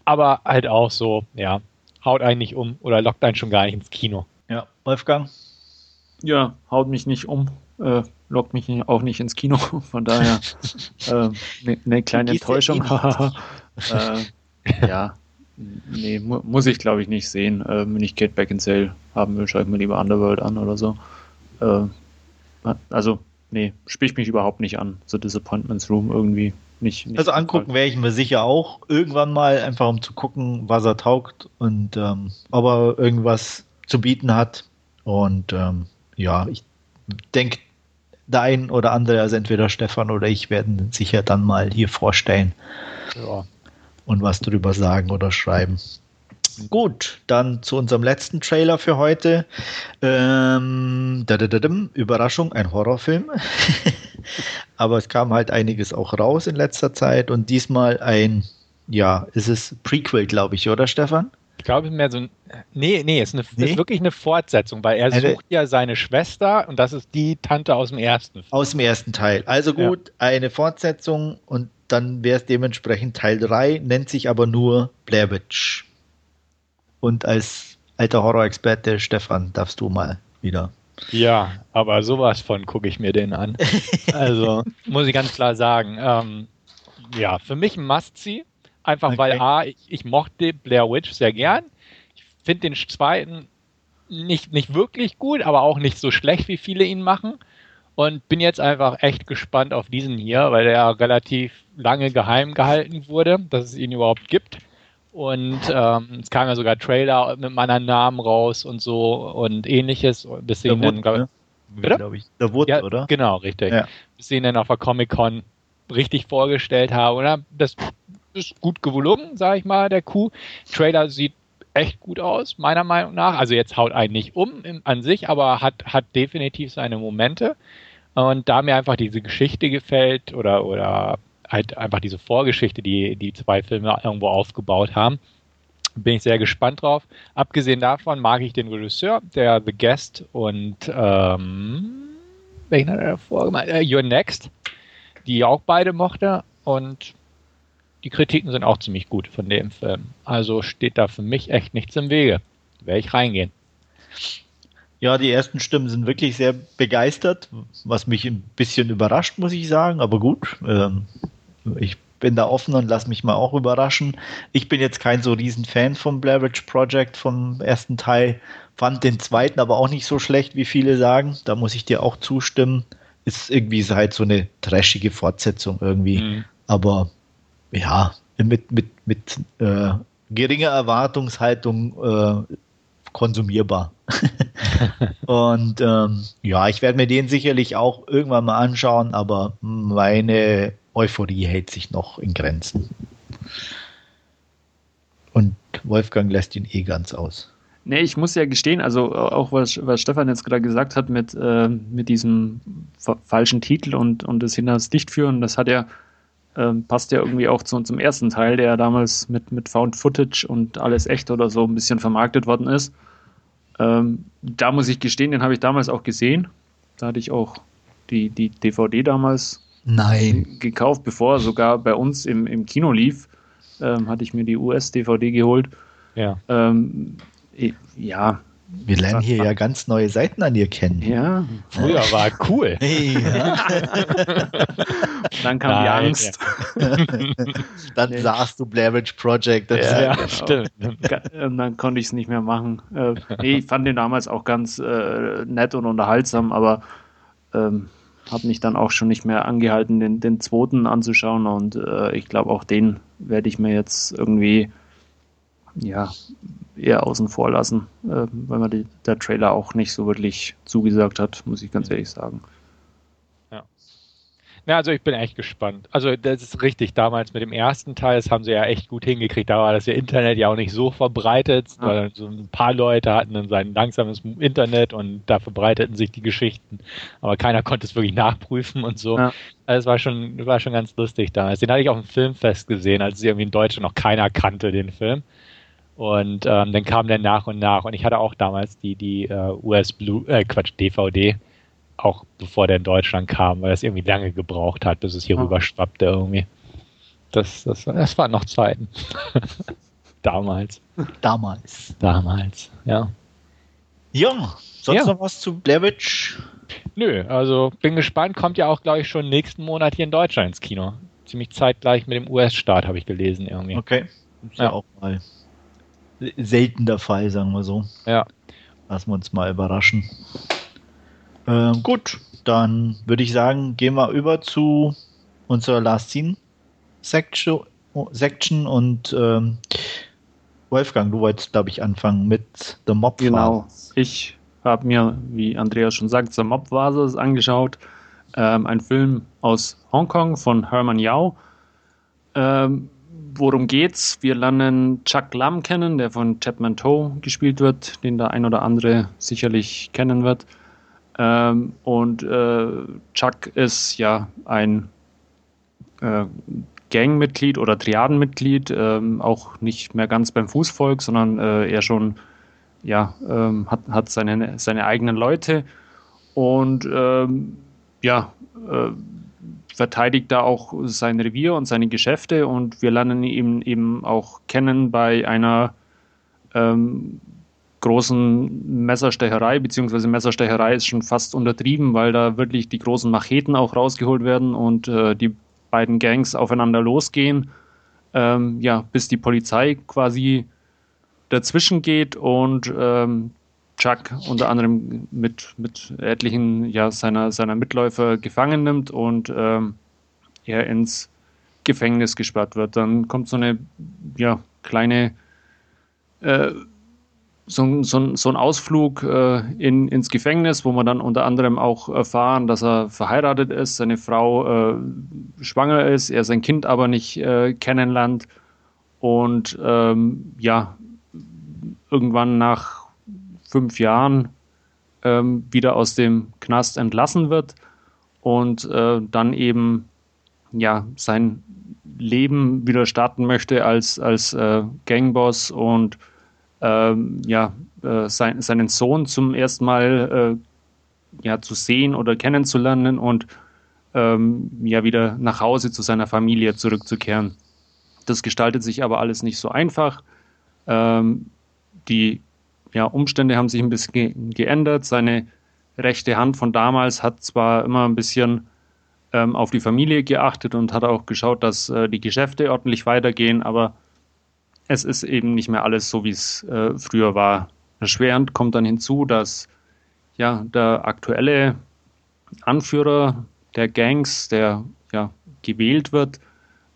Aber halt auch so, ja, haut einen nicht um oder lockt einen schon gar nicht ins Kino. Ja, Wolfgang? Ja, haut mich nicht um, äh, lockt mich auch nicht ins Kino. Von daher eine äh, ne, ne kleine Enttäuschung. äh, ja, Nee, mu muss ich glaube ich nicht sehen. Äh, wenn ich Kate Beckinsale haben will, schaue ich mir lieber Underworld an oder so. Äh, also, nee, spricht mich überhaupt nicht an. So Disappointments Room irgendwie nicht. nicht also angucken werde ich mir sicher auch irgendwann mal, einfach um zu gucken, was er taugt und ähm, ob er irgendwas zu bieten hat. Und ähm, ja, ich denke, der ein oder andere, also entweder Stefan oder ich, werden sicher dann mal hier vorstellen. Ja und was drüber sagen oder schreiben. Gut, dann zu unserem letzten Trailer für heute. Ähm, Überraschung, ein Horrorfilm. Aber es kam halt einiges auch raus in letzter Zeit und diesmal ein, ja, ist es Prequel, glaube ich, oder Stefan? Ich glaube mehr so ein. Nee, nee, es ist, eine, nee? ist wirklich eine Fortsetzung, weil er eine, sucht ja seine Schwester und das ist die Tante aus dem ersten. Aus dem ersten Teil. Also gut, ja. eine Fortsetzung und dann wäre es dementsprechend Teil 3, nennt sich aber nur Blair Witch. Und als alter Horror-Experte, Stefan, darfst du mal wieder. Ja, aber sowas von gucke ich mir den an. Also muss ich ganz klar sagen, ähm, ja, für mich ein Must-See. Einfach okay. weil A, ich, ich, mochte Blair Witch sehr gern. Ich finde den zweiten nicht, nicht wirklich gut, aber auch nicht so schlecht, wie viele ihn machen. Und bin jetzt einfach echt gespannt auf diesen hier, weil der relativ lange geheim gehalten wurde, dass es ihn überhaupt gibt. Und ähm, es kam ja sogar Trailer mit meinem Namen raus und so und ähnliches. Bis sie ihn dann, ne? glaube ich. Der Wood, ja, oder? Genau, richtig. Ja. Bis sie ihn dann auf der Comic-Con richtig vorgestellt haben. Oder? Das ist gut gelungen, sage ich mal, der Kuh. Trailer sieht echt gut aus, meiner Meinung nach. Also jetzt haut einen nicht um in, an sich, aber hat, hat definitiv seine Momente. Und da mir einfach diese Geschichte gefällt oder, oder halt einfach diese Vorgeschichte, die die zwei Filme irgendwo aufgebaut haben, bin ich sehr gespannt drauf. Abgesehen davon mag ich den Regisseur, der The Guest und ähm, welchen hat er davor gemacht? Äh, You're Next, die auch beide mochte und die Kritiken sind auch ziemlich gut von dem Film. Also steht da für mich echt nichts im Wege. Werde ich reingehen. Ja, die ersten Stimmen sind wirklich sehr begeistert, was mich ein bisschen überrascht, muss ich sagen. Aber gut, ähm, ich bin da offen und lass mich mal auch überraschen. Ich bin jetzt kein so riesen Fan vom Blair Witch Project vom ersten Teil, fand den zweiten aber auch nicht so schlecht, wie viele sagen. Da muss ich dir auch zustimmen. Ist irgendwie halt so eine trashige Fortsetzung irgendwie. Mhm. Aber ja, mit, mit, mit äh, geringer Erwartungshaltung äh, konsumierbar. und ähm, ja, ich werde mir den sicherlich auch irgendwann mal anschauen, aber meine Euphorie hält sich noch in Grenzen. Und Wolfgang lässt ihn eh ganz aus. Nee, ich muss ja gestehen, also auch was, was Stefan jetzt gerade gesagt hat mit, äh, mit diesem falschen Titel und, und das hinters Licht führen, das hat ja Ähm, passt ja irgendwie auch zu unserem ersten Teil, der ja damals mit, mit Found Footage und alles echt oder so ein bisschen vermarktet worden ist. Ähm, da muss ich gestehen, den habe ich damals auch gesehen. Da hatte ich auch die, die DVD damals Nein. gekauft, bevor er sogar bei uns im, im Kino lief. Ähm, hatte ich mir die US-DVD geholt. Ja. Ähm, ja, wir lernen hier ja ganz neue Seiten an dir kennen. Ja. Früher war cool. Ja. Dann kam Nein, die Angst. Ja. dann nee. sahst du Blair Witch Project. Das ja, ja genau. stimmt. Und dann konnte ich es nicht mehr machen. Äh, nee, ich fand den damals auch ganz äh, nett und unterhaltsam, aber ähm, habe mich dann auch schon nicht mehr angehalten, den, den zweiten anzuschauen. Und äh, ich glaube, auch den werde ich mir jetzt irgendwie ja, eher außen vor lassen, äh, weil mir die, der Trailer auch nicht so wirklich zugesagt hat, muss ich ganz ehrlich sagen. Ja. Ja, also ich bin echt gespannt. Also das ist richtig, damals mit dem ersten Teil, das haben sie ja echt gut hingekriegt. Da war das ja Internet ja auch nicht so verbreitet, ja. weil so ein paar Leute hatten dann sein langsames Internet und da verbreiteten sich die Geschichten. Aber keiner konnte es wirklich nachprüfen und so. Ja. Also es war schon, war schon ganz lustig damals. Den hatte ich auf dem Filmfest gesehen, als es irgendwie in Deutschland noch keiner kannte, den Film. Und ähm, dann kam der nach und nach. Und ich hatte auch damals die, die uh, US Blue, äh, Quatsch, DVD, auch bevor der in Deutschland kam, weil das irgendwie lange gebraucht hat, bis es hier ja. rüber schwappte irgendwie. Das, das, das waren noch Zeiten. damals. Damals. Damals, ja. Ja, sonst ja. noch was zu Blair Nö, also bin gespannt, kommt ja auch, glaube ich, schon nächsten Monat hier in Deutschland ins Kino. Ziemlich zeitgleich mit dem US-Start, habe ich gelesen irgendwie. Okay. Ist ja, ja auch mal selten der Fall, sagen wir so. Ja. Lassen wir uns mal überraschen. Ähm, gut, dann würde ich sagen, gehen wir über zu unserer Last Scene Section, Section und ähm, Wolfgang, du wolltest, glaube ich, anfangen mit The Mob Genau. Ich habe mir, wie Andreas schon sagt, The Mob Vases angeschaut. Ähm, ein Film aus Hongkong von Herman Yao. Ähm, worum geht's? Wir lernen Chuck Lam kennen, der von Chapman Toe gespielt wird, den der ein oder andere sicherlich kennen wird. Ähm, und äh, Chuck ist ja ein äh, Gangmitglied oder Triadenmitglied, ähm, auch nicht mehr ganz beim Fußvolk, sondern äh, er schon ja, ähm, hat, hat seine, seine eigenen Leute und ähm, ja, äh, verteidigt da auch sein Revier und seine Geschäfte und wir lernen ihn eben auch kennen bei einer ähm, großen Messerstecherei, beziehungsweise Messerstecherei ist schon fast untertrieben, weil da wirklich die großen Macheten auch rausgeholt werden und äh, die beiden Gangs aufeinander losgehen, ähm, ja, bis die Polizei quasi dazwischen geht und ähm, Chuck unter anderem mit, mit etlichen ja, seiner, seiner Mitläufer gefangen nimmt und ähm, er ins Gefängnis gesperrt wird. Dann kommt so eine ja, kleine äh, so, so, so ein Ausflug äh, in, ins Gefängnis, wo man dann unter anderem auch erfahren, dass er verheiratet ist, seine Frau äh, schwanger ist, er sein Kind aber nicht äh, kennenlernt und ähm, ja, irgendwann nach fünf Jahren ähm, wieder aus dem Knast entlassen wird und äh, dann eben ja sein Leben wieder starten möchte als, als äh, Gangboss und ähm, ja, äh, sein, seinen Sohn zum ersten Mal äh, ja, zu sehen oder kennenzulernen und ähm, ja wieder nach Hause zu seiner Familie zurückzukehren. Das gestaltet sich aber alles nicht so einfach. Ähm, die ja, Umstände haben sich ein bisschen geändert. Seine rechte Hand von damals hat zwar immer ein bisschen ähm, auf die Familie geachtet und hat auch geschaut, dass äh, die Geschäfte ordentlich weitergehen, aber es ist eben nicht mehr alles so, wie es äh, früher war. Erschwerend kommt dann hinzu, dass ja, der aktuelle Anführer der Gangs, der ja, gewählt wird,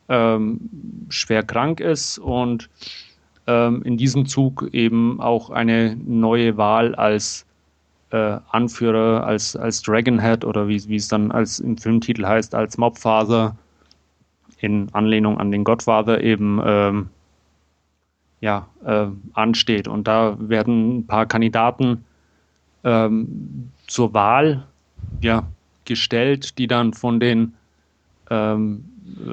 ähm, schwer krank ist und ähm, in diesem Zug eben auch eine neue Wahl als äh, Anführer, als, als Dragonhead oder wie, wie es dann als im Filmtitel heißt, als Mobfather in Anlehnung an den Godfather eben ähm, ja, äh, ansteht. Und da werden ein paar Kandidaten ähm, zur Wahl ja, gestellt, die dann von den ähm,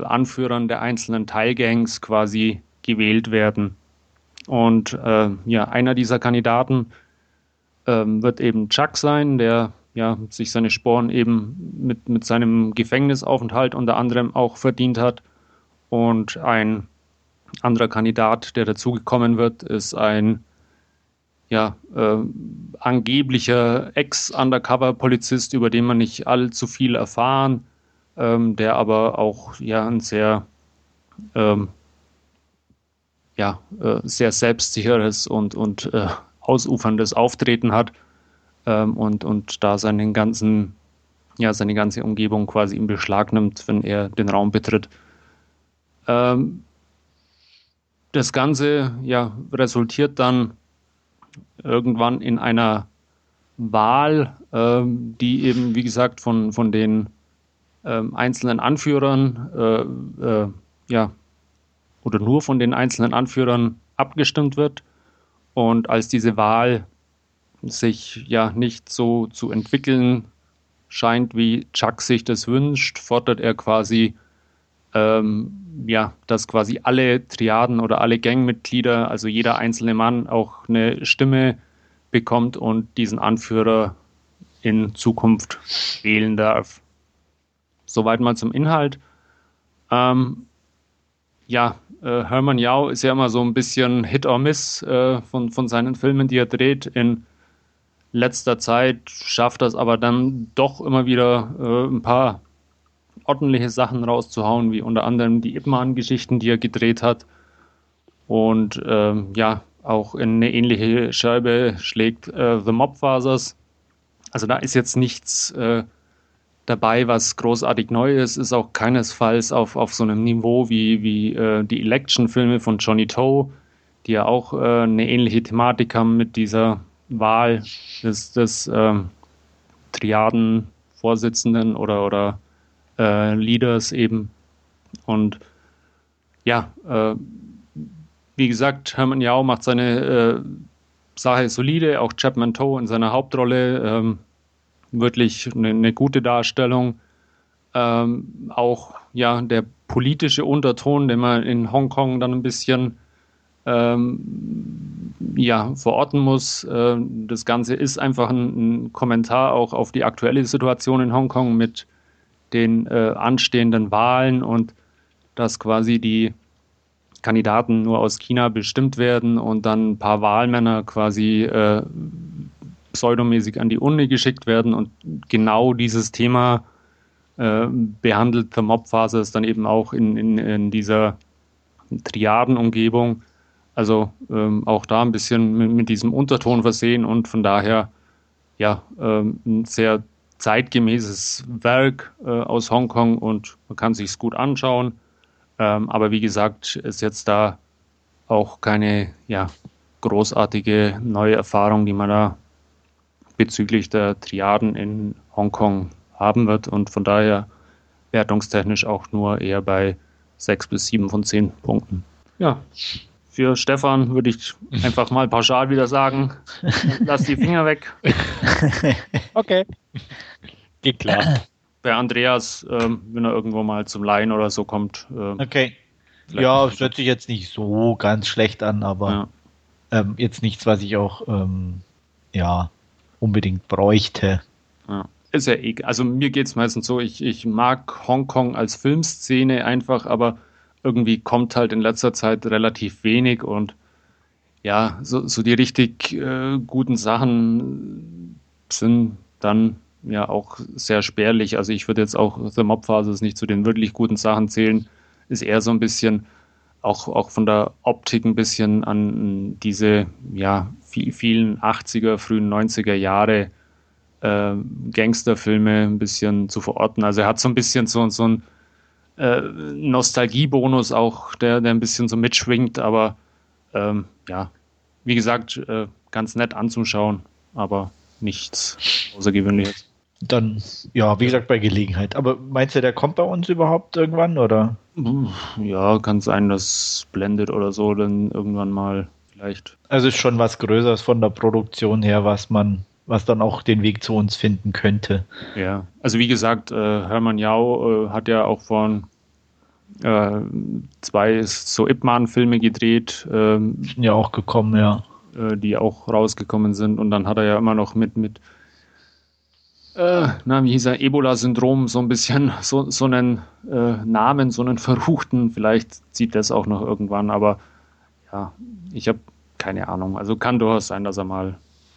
Anführern der einzelnen Teilgangs quasi gewählt werden. Und äh, ja, einer dieser Kandidaten ähm, wird eben Chuck sein, der ja sich seine Sporen eben mit, mit seinem Gefängnisaufenthalt unter anderem auch verdient hat. Und ein anderer Kandidat, der dazugekommen wird, ist ein ja, äh, angeblicher Ex-Undercover-Polizist, über den man nicht allzu viel erfahren, ähm, der aber auch ja ein sehr ähm, ja, äh, sehr selbstsicheres und, und äh, ausuferndes Auftreten hat ähm, und, und da seinen ganzen, ja, seine ganze Umgebung quasi in Beschlag nimmt, wenn er den Raum betritt. Ähm, das Ganze ja, resultiert dann irgendwann in einer Wahl, ähm, die eben, wie gesagt, von, von den ähm, einzelnen Anführern äh, äh, ja, oder nur von den einzelnen Anführern abgestimmt wird. Und als diese Wahl sich ja nicht so zu entwickeln scheint, wie Chuck sich das wünscht, fordert er quasi, ähm, ja, dass quasi alle Triaden oder alle Gangmitglieder, also jeder einzelne Mann, auch eine Stimme bekommt und diesen Anführer in Zukunft wählen darf. Soweit mal zum Inhalt. Ähm, ja, äh, Hermann Yao ist ja immer so ein bisschen Hit or Miss äh, von, von seinen Filmen, die er dreht. In letzter Zeit schafft er es aber dann doch immer wieder äh, ein paar ordentliche Sachen rauszuhauen, wie unter anderem die Ip geschichten die er gedreht hat. Und ähm, ja, auch in eine ähnliche Scheibe schlägt äh, The Mob Fathers. Also da ist jetzt nichts äh, dabei, was großartig neu ist, ist auch keinesfalls auf, auf so einem Niveau wie, wie äh, die Election-Filme von Johnny Toe, die ja auch äh, eine ähnliche Thematik haben mit dieser Wahl des, des ähm, Triaden-Vorsitzenden oder, oder äh, Leaders eben. Und ja, äh, wie gesagt, Herman Yao macht seine äh, Sache solide, auch Chapman Toe in seiner Hauptrolle. Ähm, wirklich eine, eine gute Darstellung. Ähm, auch ja, der politische Unterton, den man in Hongkong dann ein bisschen ähm, ja, verorten muss. Äh, das Ganze ist einfach ein, ein, Kommentar auch auf die aktuelle Situation in Hongkong mit den äh, anstehenden Wahlen und dass quasi die Kandidaten nur aus China bestimmt werden und dann ein paar Wahlmänner quasi äh, pseudomäßig an die Uni geschickt werden und genau dieses Thema äh, behandelt The Mob-Phase ist dann eben auch in, in, in dieser Triadenumgebung. Also ähm, auch da ein bisschen mit, mit, diesem Unterton versehen und von daher ja ähm, ein sehr zeitgemäßes Werk äh, aus Hongkong und man kann sich es gut anschauen. Ähm, aber wie gesagt, ist jetzt da auch keine ja, großartige neue Erfahrung, die man da bezüglich der Triaden in Hongkong haben wird und von daher wertungstechnisch auch nur eher bei 6 bis 7 von 10 Punkten. Ja, für Stefan würde ich einfach mal pauschal wieder sagen, lass die Finger weg. okay. Geht klar. Bei Andreas, ähm, wenn er irgendwo mal zum Laien oder so kommt. Ähm, okay. Ja, es hört sich jetzt nicht so ganz schlecht an, aber ja. ähm, jetzt nichts, was ich auch ähm, ja, unbedingt bräuchte. Ja. Ist ja eh, also mir geht es meistens so, ich, ich mag Hongkong als Filmszene einfach, aber irgendwie kommt halt in letzter Zeit relativ wenig und ja, so, so die richtig äh, guten Sachen sind dann ja auch sehr spärlich. Also ich würde jetzt auch The Mob Phases nicht zu den wirklich guten Sachen zählen. Ist eher so ein bisschen auch, auch von der Optik ein bisschen an diese ja, vielen 80er, frühen 90er Jahre äh, Gangsterfilme ein bisschen zu verorten. Also er hat so ein bisschen so, so einen äh, Nostalgiebonus auch, der, der ein bisschen so mitschwingt, aber ähm, ja, wie gesagt, äh, ganz nett anzuschauen, aber nichts Außergewöhnliches. Dann, ja, wie gesagt, bei Gelegenheit. Aber meinst du, der kommt bei uns überhaupt irgendwann, oder? Ja, kann sein, dass Blended oder so dann irgendwann mal vielleicht. Also ist schon was Größeres von der Produktion her, was man, was dann auch den Weg zu uns finden könnte. Ja, also wie gesagt, äh, Hermann Yao äh, hat ja auch vor ein äh, zwei so Ip Man-Filme gedreht. Ähm, ja, auch gekommen, ja. Äh, die auch rausgekommen sind. Und dann hat er ja immer noch mit, mit äh, na, wie hieß er, Ebola-Syndrom, so ein bisschen so, so einen äh, Namen, so einen verruchten. Vielleicht zieht das auch noch irgendwann, aber ja, ich habe keine Ahnung. Also kann durchaus sein, dass er mal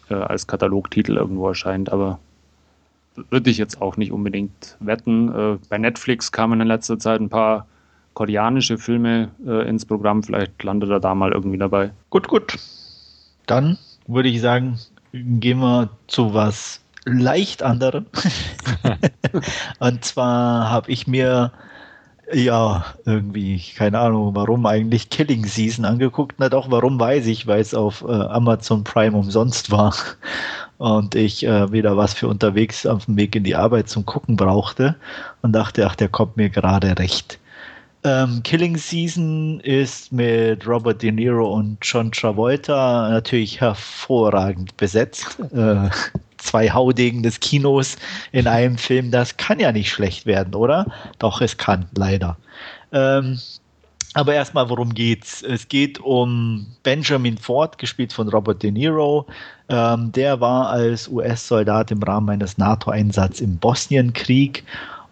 äh, als Katalogtitel irgendwo erscheint, aber würde ich jetzt auch nicht unbedingt wetten. Äh, bei Netflix kamen in letzter Zeit ein paar koreanische Filme äh, ins Programm. Vielleicht landet er da mal irgendwie dabei. Gut, gut. Dann würde ich sagen, gehen wir zu was leicht anderem. Und zwar habe ich mir ja, irgendwie, keine Ahnung, warum eigentlich Killing Season angeguckt. Na doch, warum weiß ich, weil es auf äh, Amazon Prime umsonst war und ich äh, wieder was für unterwegs auf dem Weg in die Arbeit zum Gucken brauchte und dachte, ach, der kommt mir gerade recht. Ähm, Killing Season ist mit Robert De Niro und John Travolta natürlich hervorragend besetzt. Äh, zwei Haudegen des Kinos in einem Film, das kann ja nicht schlecht werden, oder? Doch, es kann, leider. Ähm, aber erstmal, worum geht's? Es geht um Benjamin Ford, gespielt von Robert De Niro. Ähm, der war als US-Soldat im Rahmen eines NATO-Einsatzes im Bosnienkrieg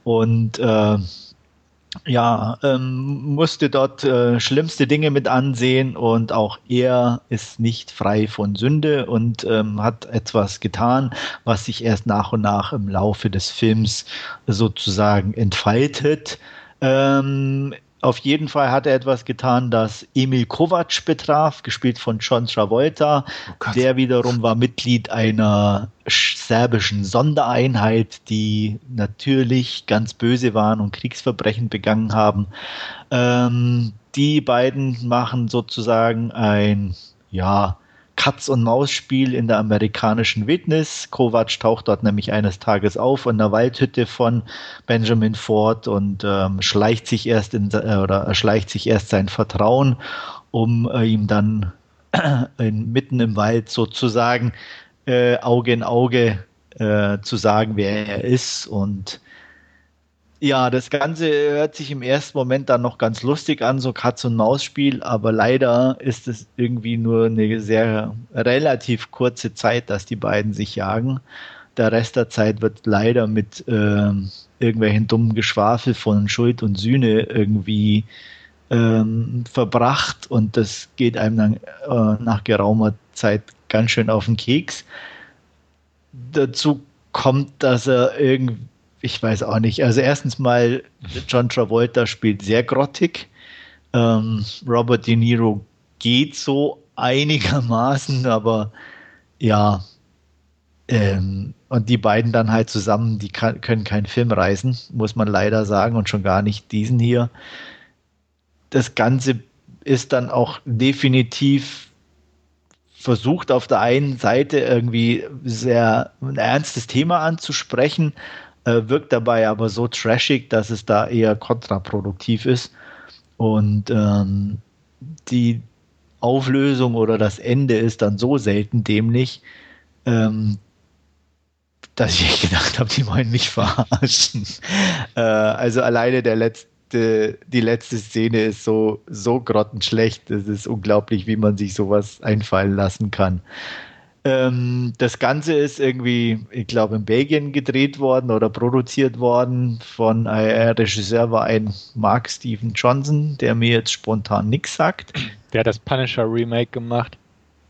und äh, ja, ähm, musste dort äh, schlimmste Dinge mit ansehen und auch er ist nicht frei von Sünde und ähm, hat etwas getan, was sich erst nach und nach im Laufe des Films sozusagen entfaltet. Ähm, auf jeden Fall hat er etwas getan, das Emil Kovac betraf, gespielt von John Travolta. Oh der wiederum war Mitglied einer serbischen Sondereinheit, die natürlich ganz böse waren und Kriegsverbrechen begangen haben. Ähm, die beiden machen sozusagen ein, ja, Katz-und-Maus-Spiel in der amerikanischen Wildnis. Kovac taucht dort nämlich eines Tages auf in der Waldhütte von Benjamin Ford und ähm, schleicht sich erst in, äh, oder erschleicht sich erst sein Vertrauen, um äh, ihm dann äh, mitten im Wald sozusagen äh, Auge in Auge äh, zu sagen, wer er ist und ja, das Ganze hört sich im ersten Moment dann noch ganz lustig an, so Katz-und-Maus-Spiel, aber leider ist es irgendwie nur eine sehr relativ kurze Zeit, dass die beiden sich jagen. Der Rest der Zeit wird leider mit äh, irgendwelchen dummen Geschwafel von Schuld und Sühne irgendwie ähm, verbracht und das geht einem dann äh, nach geraumer Zeit ganz schön auf den Keks. Dazu kommt, dass er irgendwie ich weiß auch nicht. Also erstens mal, John Travolta spielt sehr grottig. Ähm, Robert De Niro geht so einigermaßen, aber ja. Ähm, und die beiden dann halt zusammen, die kann, können keinen Film reißen, muss man leider sagen, und schon gar nicht diesen hier. Das Ganze ist dann auch definitiv versucht auf der einen Seite irgendwie sehr ein ernstes Thema anzusprechen, äh, wirkt dabei aber so trashig, dass es da eher kontraproduktiv ist. Und ähm, die Auflösung oder das Ende ist dann so selten dämlich, ähm, dass ich gedacht habe, die wollen mich verarschen. äh, also alleine der letzte, die letzte Szene ist so, so grottenschlecht. Es ist unglaublich, wie man sich sowas einfallen lassen kann. Ähm, das Ganze ist irgendwie, ich glaube, in Belgien gedreht worden oder produziert worden von äh, Regisseur war ein Mark Steven Johnson, der mir jetzt spontan nichts sagt. Der hat das Punisher Remake gemacht.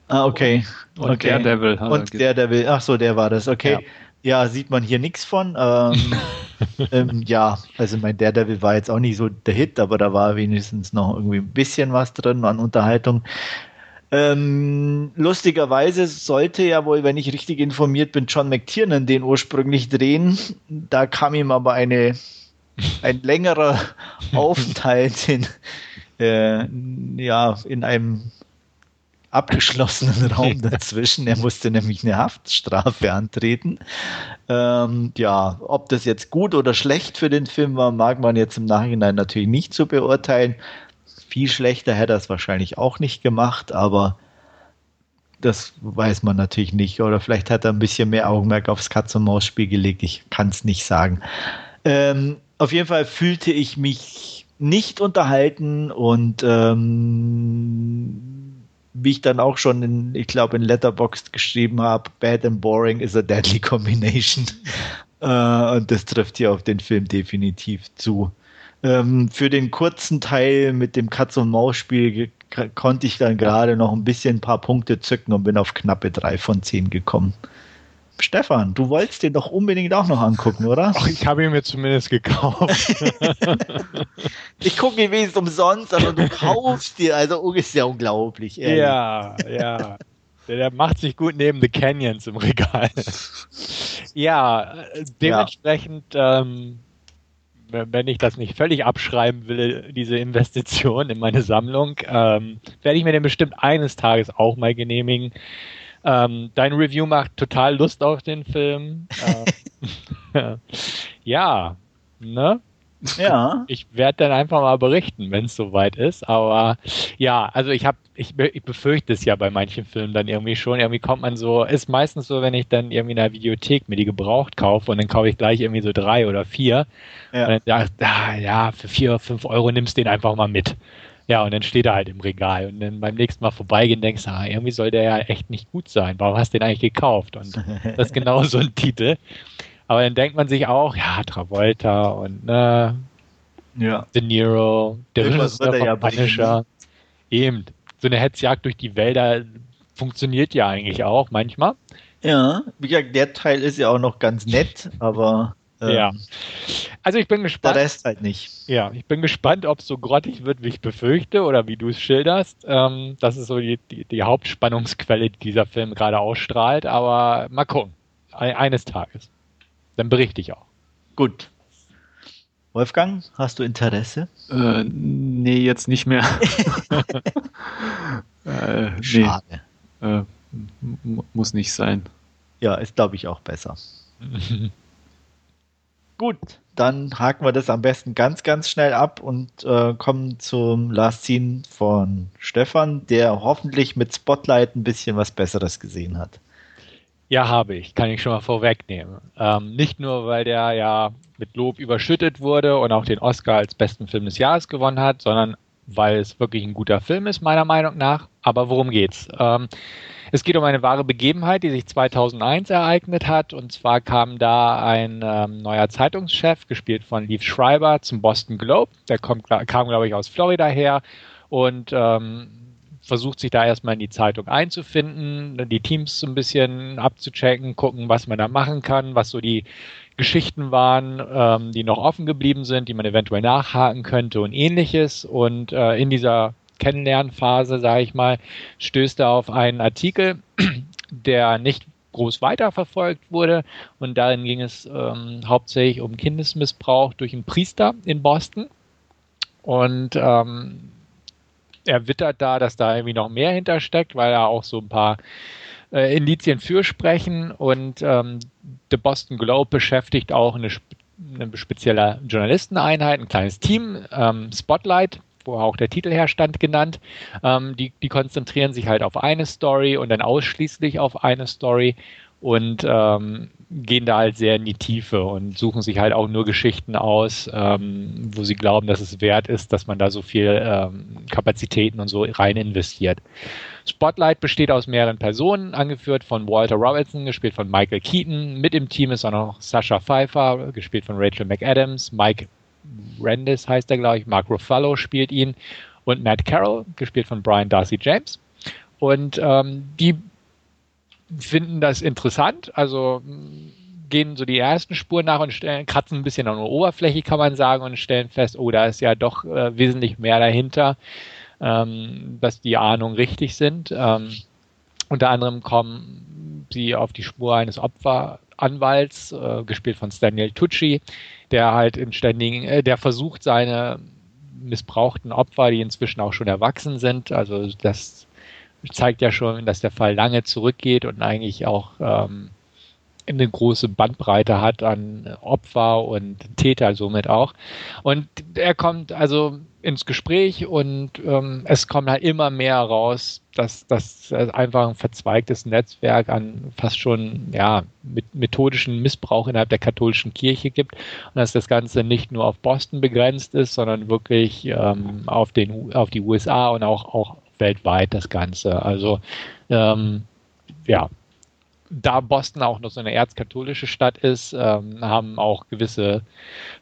Ah, okay. Und okay. Daredevil. Und Daredevil, ach so, der war das, okay. Ja, ja sieht man hier nichts von. Ähm, ähm, ja, also mein Daredevil war jetzt auch nicht so der Hit, aber da war wenigstens noch irgendwie ein bisschen was drin an Unterhaltung. Ähm, lustigerweise sollte ja wohl, wenn ich richtig informiert bin, John McTiernan den ursprünglich drehen. Da kam ihm aber eine, ein längerer Aufenthalt in, äh, ja, in einem abgeschlossenen Raum dazwischen. Er musste nämlich eine Haftstrafe antreten. Ähm, ja, ob das jetzt gut oder schlecht für den Film war, mag man jetzt im Nachhinein natürlich nicht so beurteilen viel schlechter hätte er es wahrscheinlich auch nicht gemacht, aber das weiß man natürlich nicht. Oder vielleicht hat er ein bisschen mehr Augenmerk aufs Katz-und-Maus-Spiel gelegt. Ich kann es nicht sagen. Ähm, auf jeden Fall fühlte ich mich nicht unterhalten und ähm, wie ich dann auch schon in, ich glaube, in Letterboxd geschrieben habe, Bad and Boring is a deadly combination. äh, und das trifft hier auf den Film definitiv zu. Ähm, für den kurzen Teil mit dem Katz-und-Maus-Spiel konnte ich dann gerade noch ein bisschen ein paar Punkte zücken und bin auf knappe drei von zehn gekommen. Stefan, du wolltest den doch unbedingt auch noch angucken, oder? Ach, ich habe ihn mir zumindest gekauft. ich gucke ihn wenigstens umsonst, aber du kaufst dir, also ist ja unglaublich. Ehrlich. Ja, ja. Der, der, macht sich gut neben The Canyons im Regal. ja, dementsprechend, ja. Ähm, wenn ich das nicht völlig abschreiben will, diese Investition in meine Sammlung, ähm, werde ich mir den bestimmt eines Tages auch mal genehmigen. Ähm, dein Review macht total Lust auf den Film. ähm, ja, ne? Ja. Ich werde dann einfach mal berichten, wenn es soweit ist. Aber ja, also ich habe, ich, ich befürchte es ja bei manchen Filmen dann irgendwie schon. Irgendwie kommt man so, ist meistens so, wenn ich dann irgendwie in der Videothek mir die gebraucht kaufe und dann kaufe ich gleich irgendwie so drei oder vier. Ja. Und dann, ja, ja, für vier, oder fünf Euro nimmst du den einfach mal mit. Ja, und dann steht er halt im Regal. Und dann beim nächsten Mal vorbeigehen denkst du, ah, irgendwie soll der ja echt nicht gut sein. Warum hast du den eigentlich gekauft? Und das ist genau so ein Titel. Aber dann denkt man sich auch, ja, Travolta und ne, ja. De Niro, der Regisseur von ja Punisher. Eben. So eine Hetzjagd durch die Wälder funktioniert ja eigentlich auch manchmal. Ja, wie gesagt, der Teil ist ja auch noch ganz nett, aber ähm, ja. Also ich bin gespannt. Der Rest halt nicht. Ja, ich bin gespannt, ob es so grottig wird, wie ich befürchte oder wie du es schilderst. Ähm, das ist so die, die, die, Hauptspannungsquelle, die dieser Film gerade ausstrahlt. Aber mal gucken. Eines Tages. Dann berichte ich auch. Gut. Wolfgang, hast du Interesse? Äh, nee, jetzt nicht mehr. äh, nee. Schade. Äh, muss nicht sein. Ja, ist glaube ich auch besser. Gut, dann haken wir das am besten ganz, ganz schnell ab und äh, kommen zum Last Scene von Stefan, der hoffentlich mit Spotlight ein bisschen was Besseres gesehen hat. Ja, habe ich, kann ich schon mal vorwegnehmen. Ähm, nicht nur, weil der ja mit Lob überschüttet wurde und auch den Oscar als besten Film des Jahres gewonnen hat, sondern weil es wirklich ein guter Film ist, meiner Meinung nach. Aber worum geht's? Ähm, es geht um eine wahre Begebenheit, die sich 2001 ereignet hat. Und zwar kam da ein ähm, neuer Zeitungschef, gespielt von Leaf Schreiber, zum Boston Globe. Der kommt, kam, glaube ich, aus Florida her und ähm, versucht sich da erstmal in die Zeitung einzufinden, die Teams so ein bisschen abzuchecken, gucken, was man da machen kann, was so die Geschichten waren, ähm, die noch offen geblieben sind, die man eventuell nachhaken könnte und ähnliches. Und äh, in dieser Kennenlernphase, sage ich mal, stößt er auf einen Artikel, der nicht groß weiterverfolgt wurde. Und darin ging es ähm, hauptsächlich um Kindesmissbrauch durch einen Priester in Boston. Und ähm, er wittert da, dass da irgendwie noch mehr hintersteckt, weil er auch so ein paar äh, Indizien fürsprechen. Und ähm, The Boston Globe beschäftigt auch eine, eine spezielle Journalisteneinheit, ein kleines Team, ähm, Spotlight, wo auch der Titel herstand, genannt. Ähm, die, die konzentrieren sich halt auf eine Story und dann ausschließlich auf eine Story und ähm, gehen da halt sehr in die Tiefe und suchen sich halt auch nur Geschichten aus, ähm, wo sie glauben, dass es wert ist, dass man da so viel ähm, Kapazitäten und so rein investiert. Spotlight besteht aus mehreren Personen, angeführt von Walter Robertson, gespielt von Michael Keaton. Mit im Team ist auch noch Sascha Pfeiffer, gespielt von Rachel McAdams, Mike Randis heißt er, glaube ich. Mark Ruffalo spielt ihn. Und Matt Carroll, gespielt von Brian Darcy James. Und ähm, die finden das interessant, also gehen so die ersten Spuren nach und stellen, kratzen ein bisschen an der Oberfläche, kann man sagen, und stellen fest, oh, da ist ja doch äh, wesentlich mehr dahinter, ähm, dass die Ahnungen richtig sind. Ähm, unter anderem kommen sie auf die Spur eines Opferanwalts, äh, gespielt von Daniel Tucci, der halt in ständigen, äh, der versucht, seine missbrauchten Opfer, die inzwischen auch schon erwachsen sind, also das zeigt ja schon, dass der Fall lange zurückgeht und eigentlich auch ähm, eine große Bandbreite hat an Opfer und Täter somit auch. Und er kommt also ins Gespräch und ähm, es kommt halt immer mehr raus, dass das einfach ein verzweigtes Netzwerk an fast schon ja mit methodischen Missbrauch innerhalb der katholischen Kirche gibt und dass das Ganze nicht nur auf Boston begrenzt ist, sondern wirklich ähm, auf den auf die USA und auch auch weltweit das Ganze. Also ähm, ja, da Boston auch noch so eine erzkatholische Stadt ist, ähm, haben auch gewisse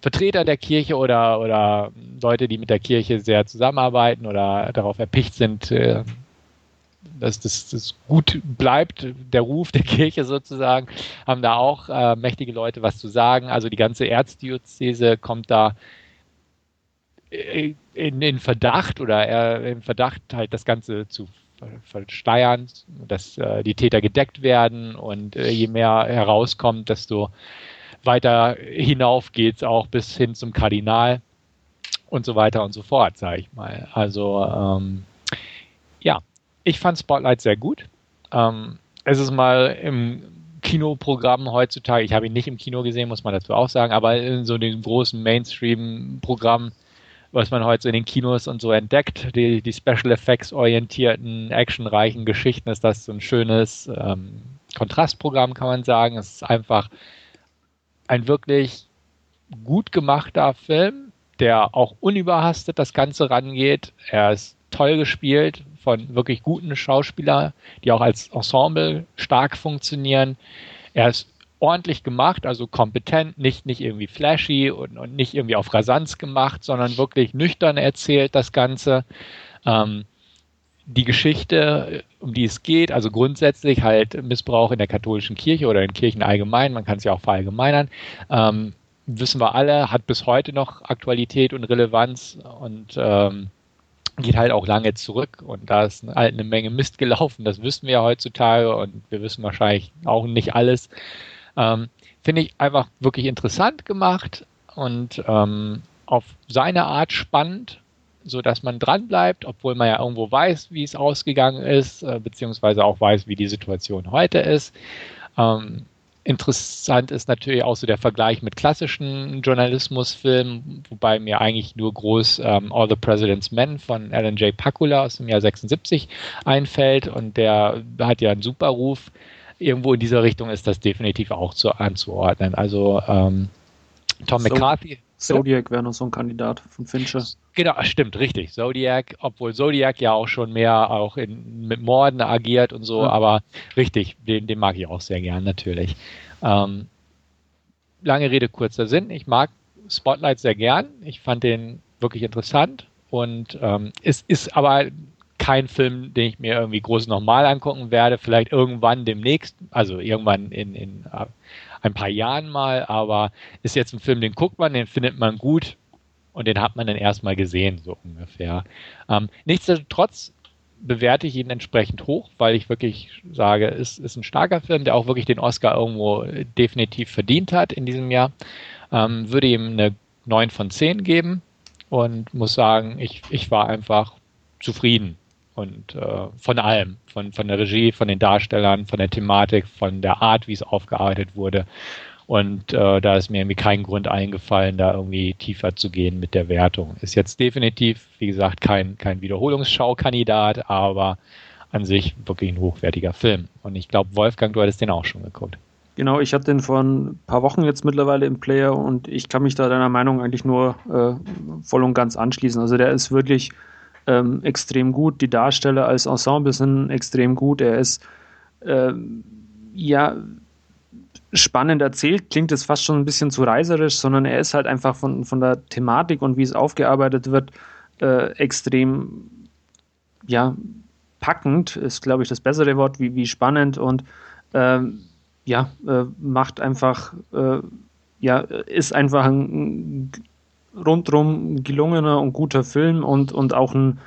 Vertreter der Kirche oder, oder Leute, die mit der Kirche sehr zusammenarbeiten oder darauf erpicht sind, äh, dass das, das gut bleibt, der Ruf der Kirche sozusagen, haben da auch äh, mächtige Leute was zu sagen. Also die ganze Erzdiözese kommt da äh, in, in Verdacht oder äh, im Verdacht halt das Ganze zu versteuern, dass äh, die Täter gedeckt werden und äh, je mehr herauskommt, desto weiter hinauf geht es auch bis hin zum Kardinal und so weiter und so fort, sage ich mal. Also ähm, ja, ich fand Spotlight sehr gut. Ähm, es ist mal im Kinoprogramm heutzutage, ich habe ihn nicht im Kino gesehen, muss man dazu auch sagen, aber in so dem großen Mainstream-Programm was man heute so in den Kinos und so entdeckt, die, die Special Effects orientierten, actionreichen Geschichten, ist das so ein schönes ähm, Kontrastprogramm, kann man sagen. Es ist einfach ein wirklich gut gemachter Film, der auch unüberhastet das Ganze rangeht. Er ist toll gespielt von wirklich guten Schauspielern, die auch als Ensemble stark funktionieren. Er ist ordentlich gemacht, also kompetent, nicht, nicht irgendwie flashy und, und nicht irgendwie auf Rasanz gemacht, sondern wirklich nüchtern erzählt das Ganze. Ähm, die Geschichte, um die es geht, also grundsätzlich halt Missbrauch in der katholischen Kirche oder in Kirchen allgemein, man kann es ja auch verallgemeinern, ähm, wissen wir alle, hat bis heute noch Aktualität und Relevanz und ähm, geht halt auch lange zurück und da ist halt eine Menge Mist gelaufen, das wissen wir ja heutzutage und wir wissen wahrscheinlich auch nicht alles. Ähm, Finde ich einfach wirklich interessant gemacht und ähm, auf seine Art spannend, so dass man dran bleibt, obwohl man ja irgendwo weiß, wie es ausgegangen ist, äh, beziehungsweise auch weiß, wie die Situation heute ist. Ähm, interessant ist natürlich auch so der Vergleich mit klassischen Journalismusfilmen, wobei mir eigentlich nur groß ähm, All the President's Men von Alan J. Pakula aus dem Jahr 76 einfällt und der hat ja einen super Ruf irgendwo in dieser Richtung ist das definitiv auch zu, anzuordnen. Also ähm, Tom so, McCarthy. Zodiac wäre noch so ein Kandidat von Fincher. Genau, stimmt, richtig. Zodiac, obwohl Zodiac ja auch schon mehr auch in, mit Morden agiert und so, ja. aber richtig, den, den mag ich auch sehr gern, natürlich. Ähm, lange Rede, kurzer Sinn. Ich mag Spotlight sehr gern. Ich fand den wirklich interessant und ähm, es ist aber kein Film, den ich mir irgendwie groß nochmal angucken werde. Vielleicht irgendwann demnächst, also irgendwann in, in uh, ein paar Jahren mal, aber ist jetzt ein Film, den guckt man, den findet man gut und den hat man dann erstmal gesehen, so ungefähr. Ähm, nichtsdestotrotz bewerte ich ihn entsprechend hoch, weil ich wirklich sage, es ist ein starker Film, der auch wirklich den Oscar irgendwo definitiv verdient hat in diesem Jahr. Ähm, würde ihm eine 9 von 10 geben und muss sagen, ich, ich war einfach zufrieden und äh, von allem, von, von der Regie, von den Darstellern, von der Thematik, von der Art, wie es aufgearbeitet wurde. Und äh, da ist mir irgendwie kein Grund eingefallen, da irgendwie tiefer zu gehen mit der Wertung. Ist jetzt definitiv, wie gesagt, kein, kein Wiederholungsschaukandidat, aber an sich wirklich ein hochwertiger Film. Und ich glaube, Wolfgang, du hattest den auch schon geguckt. Genau, ich hatte den vor ein paar Wochen jetzt mittlerweile im Player und ich kann mich da deiner Meinung eigentlich nur äh, voll und ganz anschließen. Also der ist wirklich ähm, extrem gut. Die Darsteller als Ensemble sind extrem gut. Er ist ähm, ja spannend erzählt, klingt es fast schon ein bisschen zu reiserisch, sondern er ist halt einfach von, von der Thematik und wie es aufgearbeitet wird, äh, extrem ja, packend, ist glaube ich das bessere Wort, wie, wie spannend und ähm, ja, äh, macht einfach, äh, ja, ist einfach ein rundrum gelungener und guter Film und, und auch ein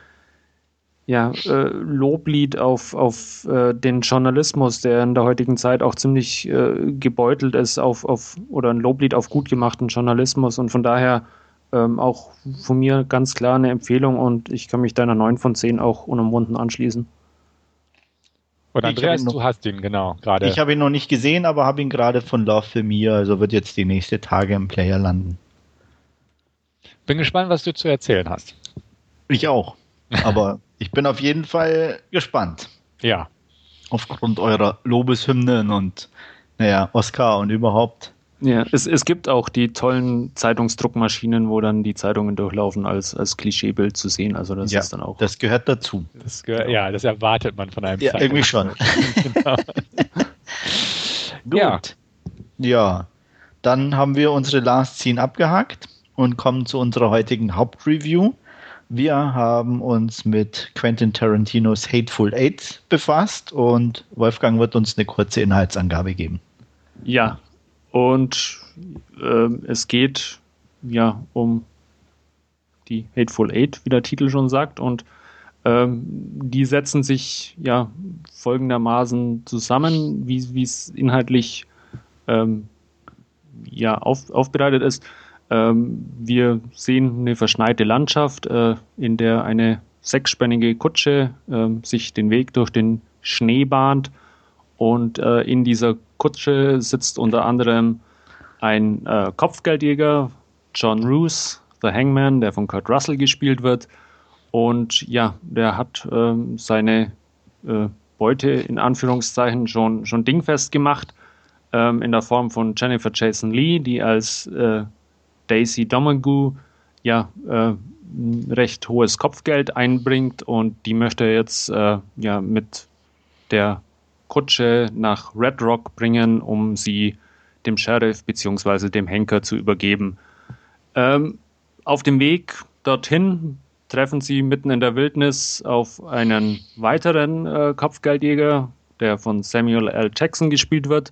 ja, äh, Loblied auf, auf äh, den Journalismus, der in der heutigen Zeit auch ziemlich äh, gebeutelt ist, auf, auf, oder ein Loblied auf gut gemachten Journalismus und von daher ähm, auch von mir ganz klar eine Empfehlung und ich kann mich deiner 9 von 10 auch unumwunden anschließen. Und Andreas, noch, du hast ihn, genau, gerade. Ich habe ihn noch nicht gesehen, aber habe ihn gerade von Love for Me, also wird jetzt die nächste Tage im Player landen. Bin gespannt, was du zu erzählen hast. Ich auch. Aber ich bin auf jeden Fall gespannt. Ja. Aufgrund eurer Lobeshymnen und, naja, Oscar und überhaupt. Ja, es, es gibt auch die tollen Zeitungsdruckmaschinen, wo dann die Zeitungen durchlaufen als, als Klischeebild zu sehen. Also das ja, ist dann auch. Das gehört dazu. Das gehört, ja, das erwartet man von einem Ja, Zeitung. irgendwie schon. genau. Gut. Ja. ja. Dann haben wir unsere Last Scene abgehakt und kommen zu unserer heutigen Hauptreview. Wir haben uns mit Quentin Tarantinos Hateful Eight befasst und Wolfgang wird uns eine kurze Inhaltsangabe geben. Ja, und äh, es geht ja um die Hateful Eight, wie der Titel schon sagt, und ähm, die setzen sich ja folgendermaßen zusammen, wie es inhaltlich ähm, ja, auf, aufbereitet ist. Ähm, wir sehen eine verschneite Landschaft, äh, in der eine sechsspännige Kutsche äh, sich den Weg durch den Schnee bahnt und äh, in dieser Kutsche sitzt unter anderem ein äh, Kopfgeldjäger, John Roos, The Hangman, der von Kurt Russell gespielt wird. Und ja, der hat ähm, seine äh, Beute in Anführungszeichen schon, schon dingfest gemacht ähm, in der Form von Jennifer Jason Lee, die als äh, Daisy Domergue ja äh, recht hohes Kopfgeld einbringt und die möchte jetzt äh, ja mit der Kutsche nach Red Rock bringen, um sie dem Sheriff bzw. dem Henker zu übergeben. Ähm, auf dem Weg dorthin treffen sie mitten in der Wildnis auf einen weiteren äh, Kopfgeldjäger, der von Samuel L. Jackson gespielt wird,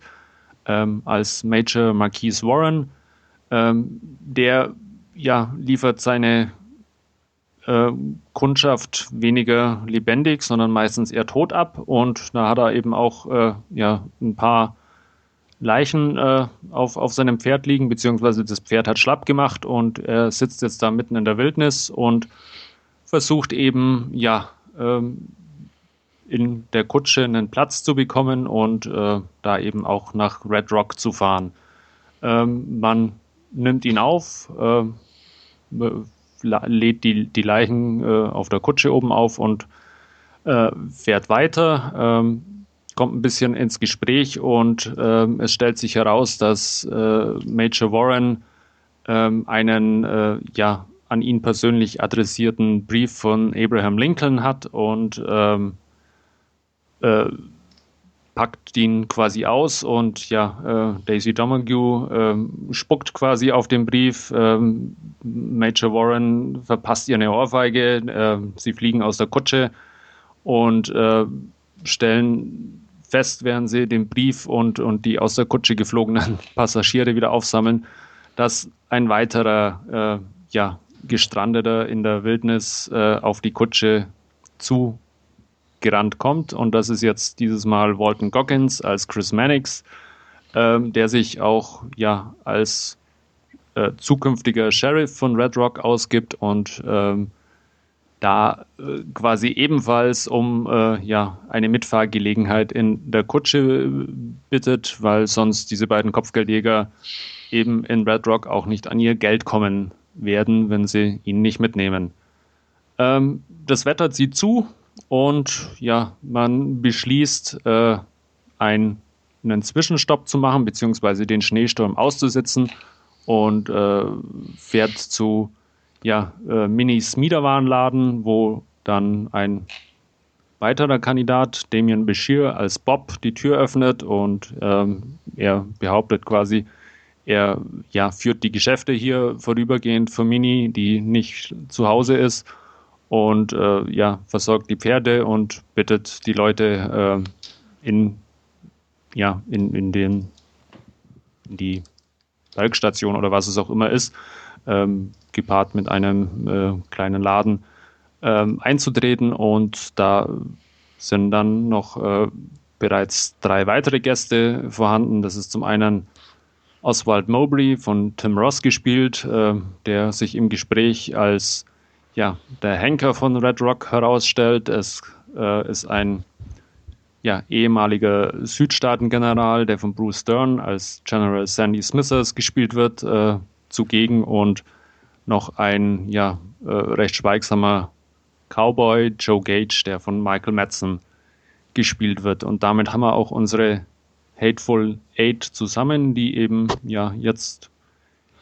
ähm, als Major Marquise Warren. Ähm, der ja, liefert seine äh, Kundschaft weniger lebendig, sondern meistens eher tot ab. Und da hat er eben auch äh, ja, ein paar Leichen äh, auf, auf seinem Pferd liegen, beziehungsweise das Pferd hat schlapp gemacht und er sitzt jetzt da mitten in der Wildnis und versucht eben, ja, ähm, in der Kutsche einen Platz zu bekommen und äh, da eben auch nach Red Rock zu fahren. Ähm, man nimmt ihn auf, äh, lädt die, die Leichen äh, auf der Kutsche oben auf und äh, fährt weiter, ähm, kommt ein bisschen ins Gespräch und ähm, es stellt sich heraus, dass äh, Major Warren ähm, einen äh, ja, an ihn persönlich adressierten Brief von Abraham Lincoln hat und packt ihn quasi aus und ja, äh, Daisy Domergue äh, spuckt quasi auf den Brief. Ähm, Major Warren verpasst ihr eine Ohrfeige. Äh, sie fliegen aus der Kutsche und äh, stellen fest, während sie den Brief und, und die aus der Kutsche geflogenen Passagiere wieder aufsammeln, dass ein weiterer äh, ja, Gestrandeter in der Wildnis äh, auf die Kutsche zu gerannt kommt. Und das ist jetzt dieses Mal Walton Goggins als Chris Mannix, ähm, der sich auch ja als äh, zukünftiger Sheriff von Red Rock ausgibt und ähm, da äh, quasi ebenfalls um äh, ja, eine Mitfahrgelegenheit in der Kutsche bittet, weil sonst diese beiden Kopfgeldjäger eben in Red Rock auch nicht an ihr Geld kommen werden, wenn sie ihn nicht mitnehmen. Ähm, das Wetter zieht zu, und ja, man beschließt, äh, einen, einen Zwischenstopp zu machen, beziehungsweise den Schneesturm auszusetzen und äh, fährt zu ja, äh, Minis Miederwarenladen, wo dann ein weiterer Kandidat, Damien Bashir, als Bob die Tür öffnet und ähm, er behauptet quasi, er ja, führt die Geschäfte hier vorübergehend für Mini, die nicht zu Hause ist und äh, ja, versorgt die Pferde und bittet die Leute äh, in, ja, in, in, den, in die Werkstation oder was es auch immer ist, ähm, gepaart mit einem äh, kleinen Laden ähm, einzutreten und da sind dann noch äh, bereits drei weitere Gäste vorhanden. Das ist zum einen Oswald Mowbray von Tim Ross gespielt, äh, der sich im Gespräch als ja, der Henker von Red Rock herausstellt. Es äh, ist ein ja, ehemaliger Südstaaten-General, der von Bruce Stern als General Sandy Smithers gespielt wird, äh, zugegen und noch ein ja, äh, recht schweigsamer Cowboy, Joe Gage, der von Michael Madsen gespielt wird. Und damit haben wir auch unsere Hateful Eight zusammen, die eben ja jetzt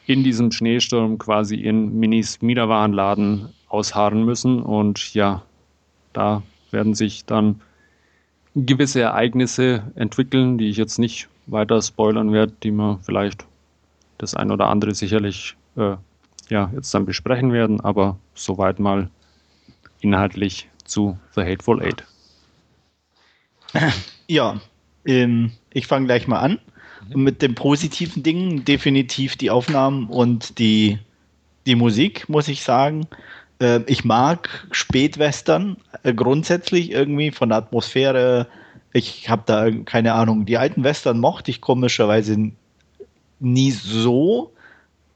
in diesem Schneesturm quasi in Minis Miederwarenladen ausharren müssen. Und ja, da werden sich dann gewisse Ereignisse entwickeln, die ich jetzt nicht weiter spoilern werde, die wir vielleicht das ein oder andere sicherlich äh, ja, jetzt dann besprechen werden, aber soweit mal inhaltlich zu The Hateful Eight. Ja, ähm, ich fange gleich mal an. Mhm. Mit den positiven Dingen definitiv die Aufnahmen und die, die Musik, muss ich sagen. Äh, ich mag Spätwestern äh, grundsätzlich irgendwie von der Atmosphäre. Ich habe da keine Ahnung. Die alten Western mochte ich komischerweise nie so.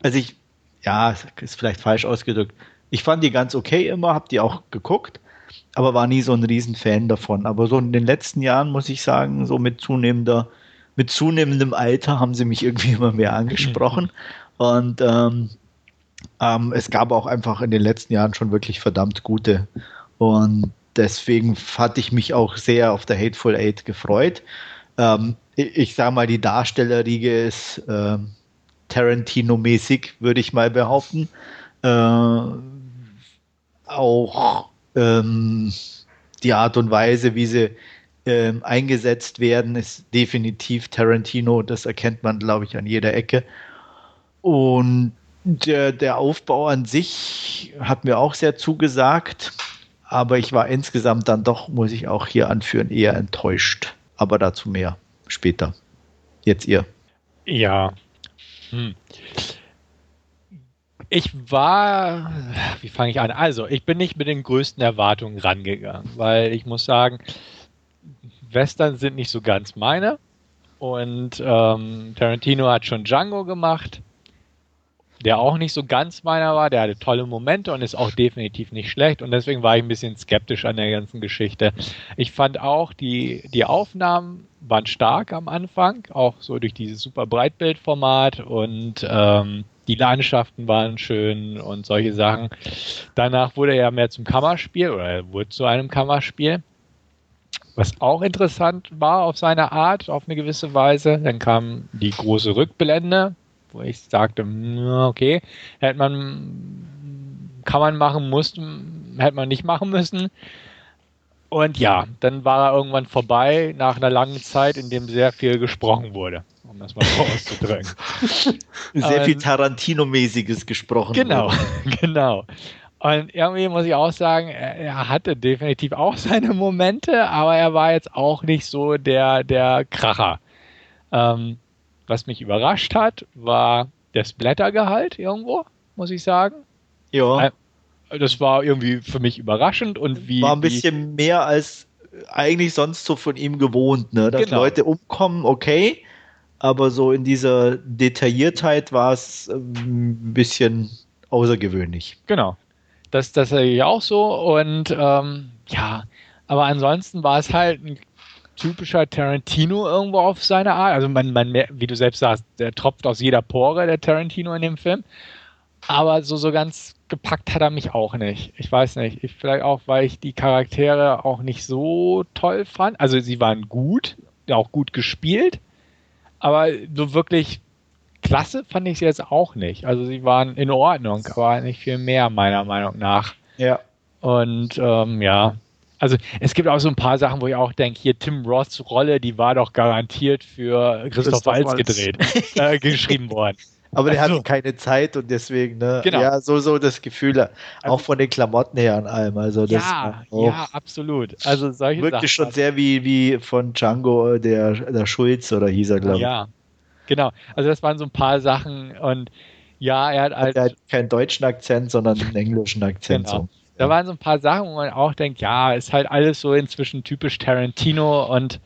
Also ich, ja, ist vielleicht falsch ausgedrückt. Ich fand die ganz okay immer, habe die auch geguckt, aber war nie so ein Riesenfan davon. Aber so in den letzten Jahren muss ich sagen, so mit zunehmender, mit zunehmendem Alter haben sie mich irgendwie immer mehr angesprochen. Und ähm, ähm, es gab auch einfach in den letzten Jahren schon wirklich verdammt gute. Und deswegen hatte ich mich auch sehr auf der Hateful Eight gefreut. Ähm, ich, ich sage mal, die Darstellerriege ist äh, Tarantino-mäßig, würde ich mal behaupten. Äh, auch ähm, die Art und Weise, wie sie ähm, eingesetzt werden, ist definitiv Tarantino. Das erkennt man, glaube ich, an jeder Ecke. Und der, der Aufbau an sich hat mir auch sehr zugesagt, aber ich war insgesamt dann doch, muss ich auch hier anführen, eher enttäuscht. Aber dazu mehr später. Jetzt ihr. Ja. Hm. Ich war, wie fange ich an? Also, ich bin nicht mit den größten Erwartungen rangegangen, weil ich muss sagen, Western sind nicht so ganz meine. Und ähm, Tarantino hat schon Django gemacht der auch nicht so ganz meiner war. Der hatte tolle Momente und ist auch definitiv nicht schlecht. Und deswegen war ich ein bisschen skeptisch an der ganzen Geschichte. Ich fand auch, die, die Aufnahmen waren stark am Anfang, auch so durch dieses super Breitbildformat und ähm, die Landschaften waren schön und solche Sachen. Danach wurde er ja mehr zum Kammerspiel oder er wurde zu einem Kammerspiel. Was auch interessant war auf seine Art, auf eine gewisse Weise. Dann kam die große Rückblende, wo ich sagte, okay, hätte man, kann man machen, muss, hätte man nicht machen müssen. Und ja, dann war er irgendwann vorbei nach einer langen Zeit, in dem sehr viel gesprochen wurde, um das mal so auszudrücken. Sehr viel Tarantino-mäßiges gesprochen. Genau, wurde. genau. Und irgendwie muss ich auch sagen, er hatte definitiv auch seine Momente, aber er war jetzt auch nicht so der, der Kracher. Ähm, was mich überrascht hat, war der Splattergehalt irgendwo, muss ich sagen. Ja. Das war irgendwie für mich überraschend und wie. War ein bisschen mehr als eigentlich sonst so von ihm gewohnt, ne? Dass genau. Leute umkommen, okay. Aber so in dieser Detailliertheit war es ähm, ein bisschen außergewöhnlich. Genau. Das, das sehe ich auch so. Und ähm, ja, aber ansonsten war es halt ein typischer Tarantino irgendwo auf seine Art. Also man, man, wie du selbst sagst, der tropft aus jeder Pore, der Tarantino in dem Film. Aber so, so ganz gepackt hat er mich auch nicht. Ich weiß nicht. Ich, vielleicht auch, weil ich die Charaktere auch nicht so toll fand. Also sie waren gut, auch gut gespielt. Aber so wirklich klasse fand ich sie jetzt auch nicht. Also sie waren in Ordnung, aber nicht viel mehr, meiner Meinung nach. Ja. Und ähm, ja, also es gibt auch so ein paar Sachen, wo ich auch denke, hier Tim Roths Rolle, die war doch garantiert für Christoph, Christoph Waltz gedreht, äh, geschrieben worden. Aber der also, hatte keine Zeit und deswegen, ne? Genau. Ja, so, so das Gefühl, auch also, von den Klamotten her an allem. Also das ja, ja, absolut. Also solche Wirkte Sachen. schon sehr wie, wie von Django, der, der Schulz oder hieß er, glaube ich. Ja, genau. Also das waren so ein paar Sachen und ja, er hat halt. Er hat keinen deutschen Akzent, sondern einen englischen Akzent. Genau. So da waren so ein paar Sachen, wo man auch denkt, ja, ist halt alles so inzwischen typisch Tarantino und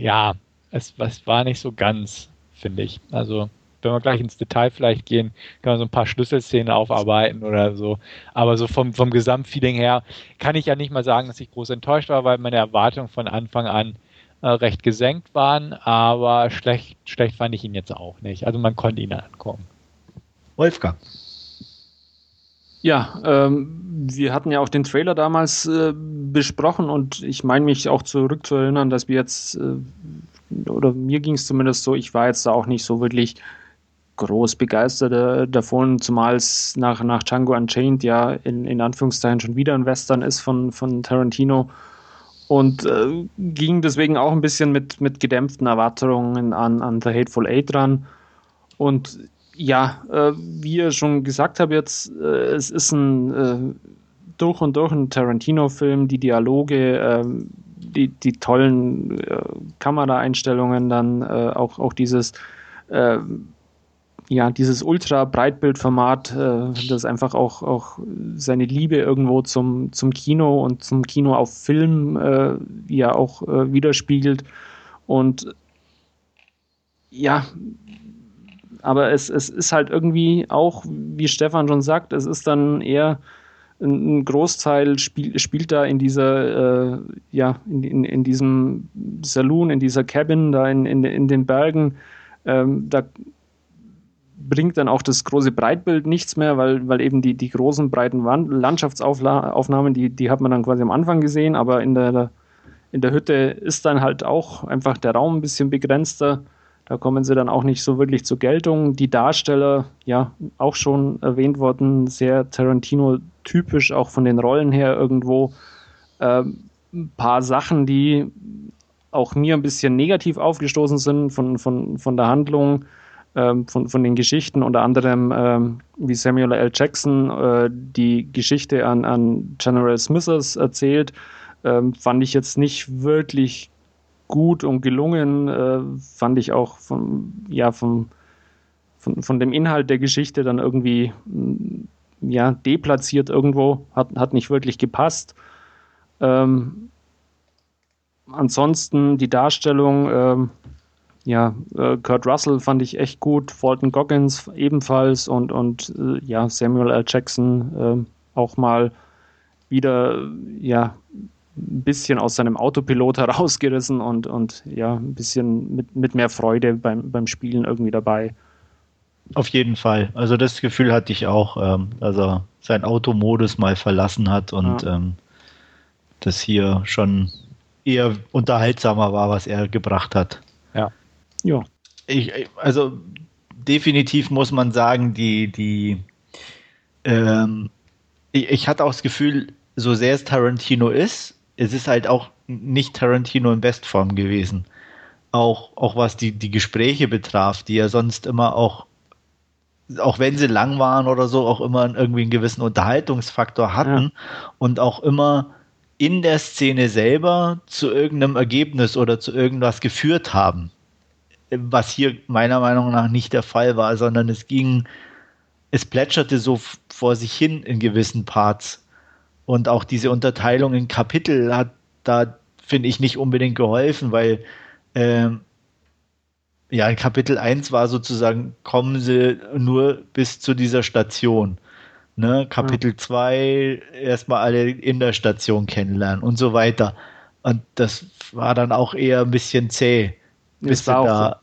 ja, es, es war nicht so ganz, finde ich. Also wenn wir gleich ins Detail vielleicht gehen, kann man so ein paar Schlüsselszenen aufarbeiten oder so. Aber so vom, vom Gesamtfeeling her kann ich ja nicht mal sagen, dass ich groß enttäuscht war, weil meine Erwartungen von Anfang an äh, recht gesenkt waren, aber schlecht, schlecht fand ich ihn jetzt auch nicht. Also man konnte ihn ankommen. Wolfgang. Ja, ähm, wir hatten ja auch den Trailer damals äh, besprochen und ich meine mich auch zurückzuerinnern, dass wir jetzt, äh, oder mir ging es zumindest so, ich war jetzt da auch nicht so wirklich groß begeistert äh, davon, zumal es nach, nach Django Unchained ja in, in Anführungszeichen schon wieder ein Western ist von, von Tarantino und äh, ging deswegen auch ein bisschen mit, mit gedämpften Erwartungen an, an The Hateful Eight dran. Und ja, äh, wie ihr schon gesagt habt, jetzt, äh, es ist ein äh, durch und durch ein Tarantino-Film, die Dialoge, ähm, die, die tollen äh, Kameraeinstellungen, dann äh, auch, auch dieses äh, ja, dieses Ultra-Breitbildformat, das einfach auch, auch seine Liebe irgendwo zum, zum Kino und zum Kino auf Film ja auch widerspiegelt. Und ja, aber es, es ist halt irgendwie auch, wie Stefan schon sagt, es ist dann eher ein Großteil spiel, spielt da in dieser, äh, ja, in, in, in, diesem Saloon, in dieser Cabin, da in, in, in den Bergen. Ähm, da bringt dann auch das große Breitbild nichts mehr, weil, weil eben die, die großen, breiten Landschaftsaufnahmen, die, die hat man dann quasi am Anfang gesehen, aber in der, in der Hütte ist dann halt auch einfach der Raum ein bisschen begrenzter. Da kommen sie dann auch nicht so wirklich zur Geltung. Die Darsteller, ja, auch schon erwähnt worden, sehr Tarantino-typisch, auch von den Rollen her irgendwo. Äh, ein paar Sachen, die auch mir ein bisschen negativ aufgestoßen sind von, von, von der Handlung, ähm, von, von den Geschichten, unter anderem ähm, wie Samuel L. Jackson äh, die Geschichte an, an General Smithers erzählt, ähm, fand ich jetzt nicht wirklich gut und gelungen, äh, fand ich auch vom, ja, vom, von, von dem Inhalt der Geschichte dann irgendwie mm, ja, deplatziert irgendwo, hat, hat nicht wirklich gepasst. Ähm, ansonsten die Darstellung, ähm, ja, äh, Kurt Russell fand ich echt gut, Fulton Goggins ebenfalls und, und äh, ja, Samuel L. Jackson äh, auch mal wieder, ja, ein bisschen aus seinem Autopilot herausgerissen und, und ja, ein bisschen mit, mit mehr Freude beim, beim Spielen irgendwie dabei. Auf jeden Fall. Also das Gefühl hatte ich auch, ähm, dass er seinen Automodus mal verlassen hat und ja. ähm, das hier schon eher unterhaltsamer war, was er gebracht hat. Ja. Ja. Ich, also definitiv muss man sagen, die, die ähm, ich, ich hatte auch das Gefühl, so sehr es Tarantino ist, es ist halt auch nicht Tarantino in Bestform gewesen. Auch, auch was die, die Gespräche betraf, die ja sonst immer auch, auch wenn sie lang waren oder so, auch immer irgendwie einen gewissen Unterhaltungsfaktor hatten ja. und auch immer in der Szene selber zu irgendeinem Ergebnis oder zu irgendwas geführt haben. Was hier meiner Meinung nach nicht der Fall war, sondern es ging, es plätscherte so vor sich hin in gewissen Parts und auch diese Unterteilung in Kapitel hat da, finde ich, nicht unbedingt geholfen, weil ähm, ja, in Kapitel 1 war sozusagen, kommen sie nur bis zu dieser Station. Ne? Kapitel 2 mhm. erstmal alle in der Station kennenlernen und so weiter. Und das war dann auch eher ein bisschen zäh. Bis war da,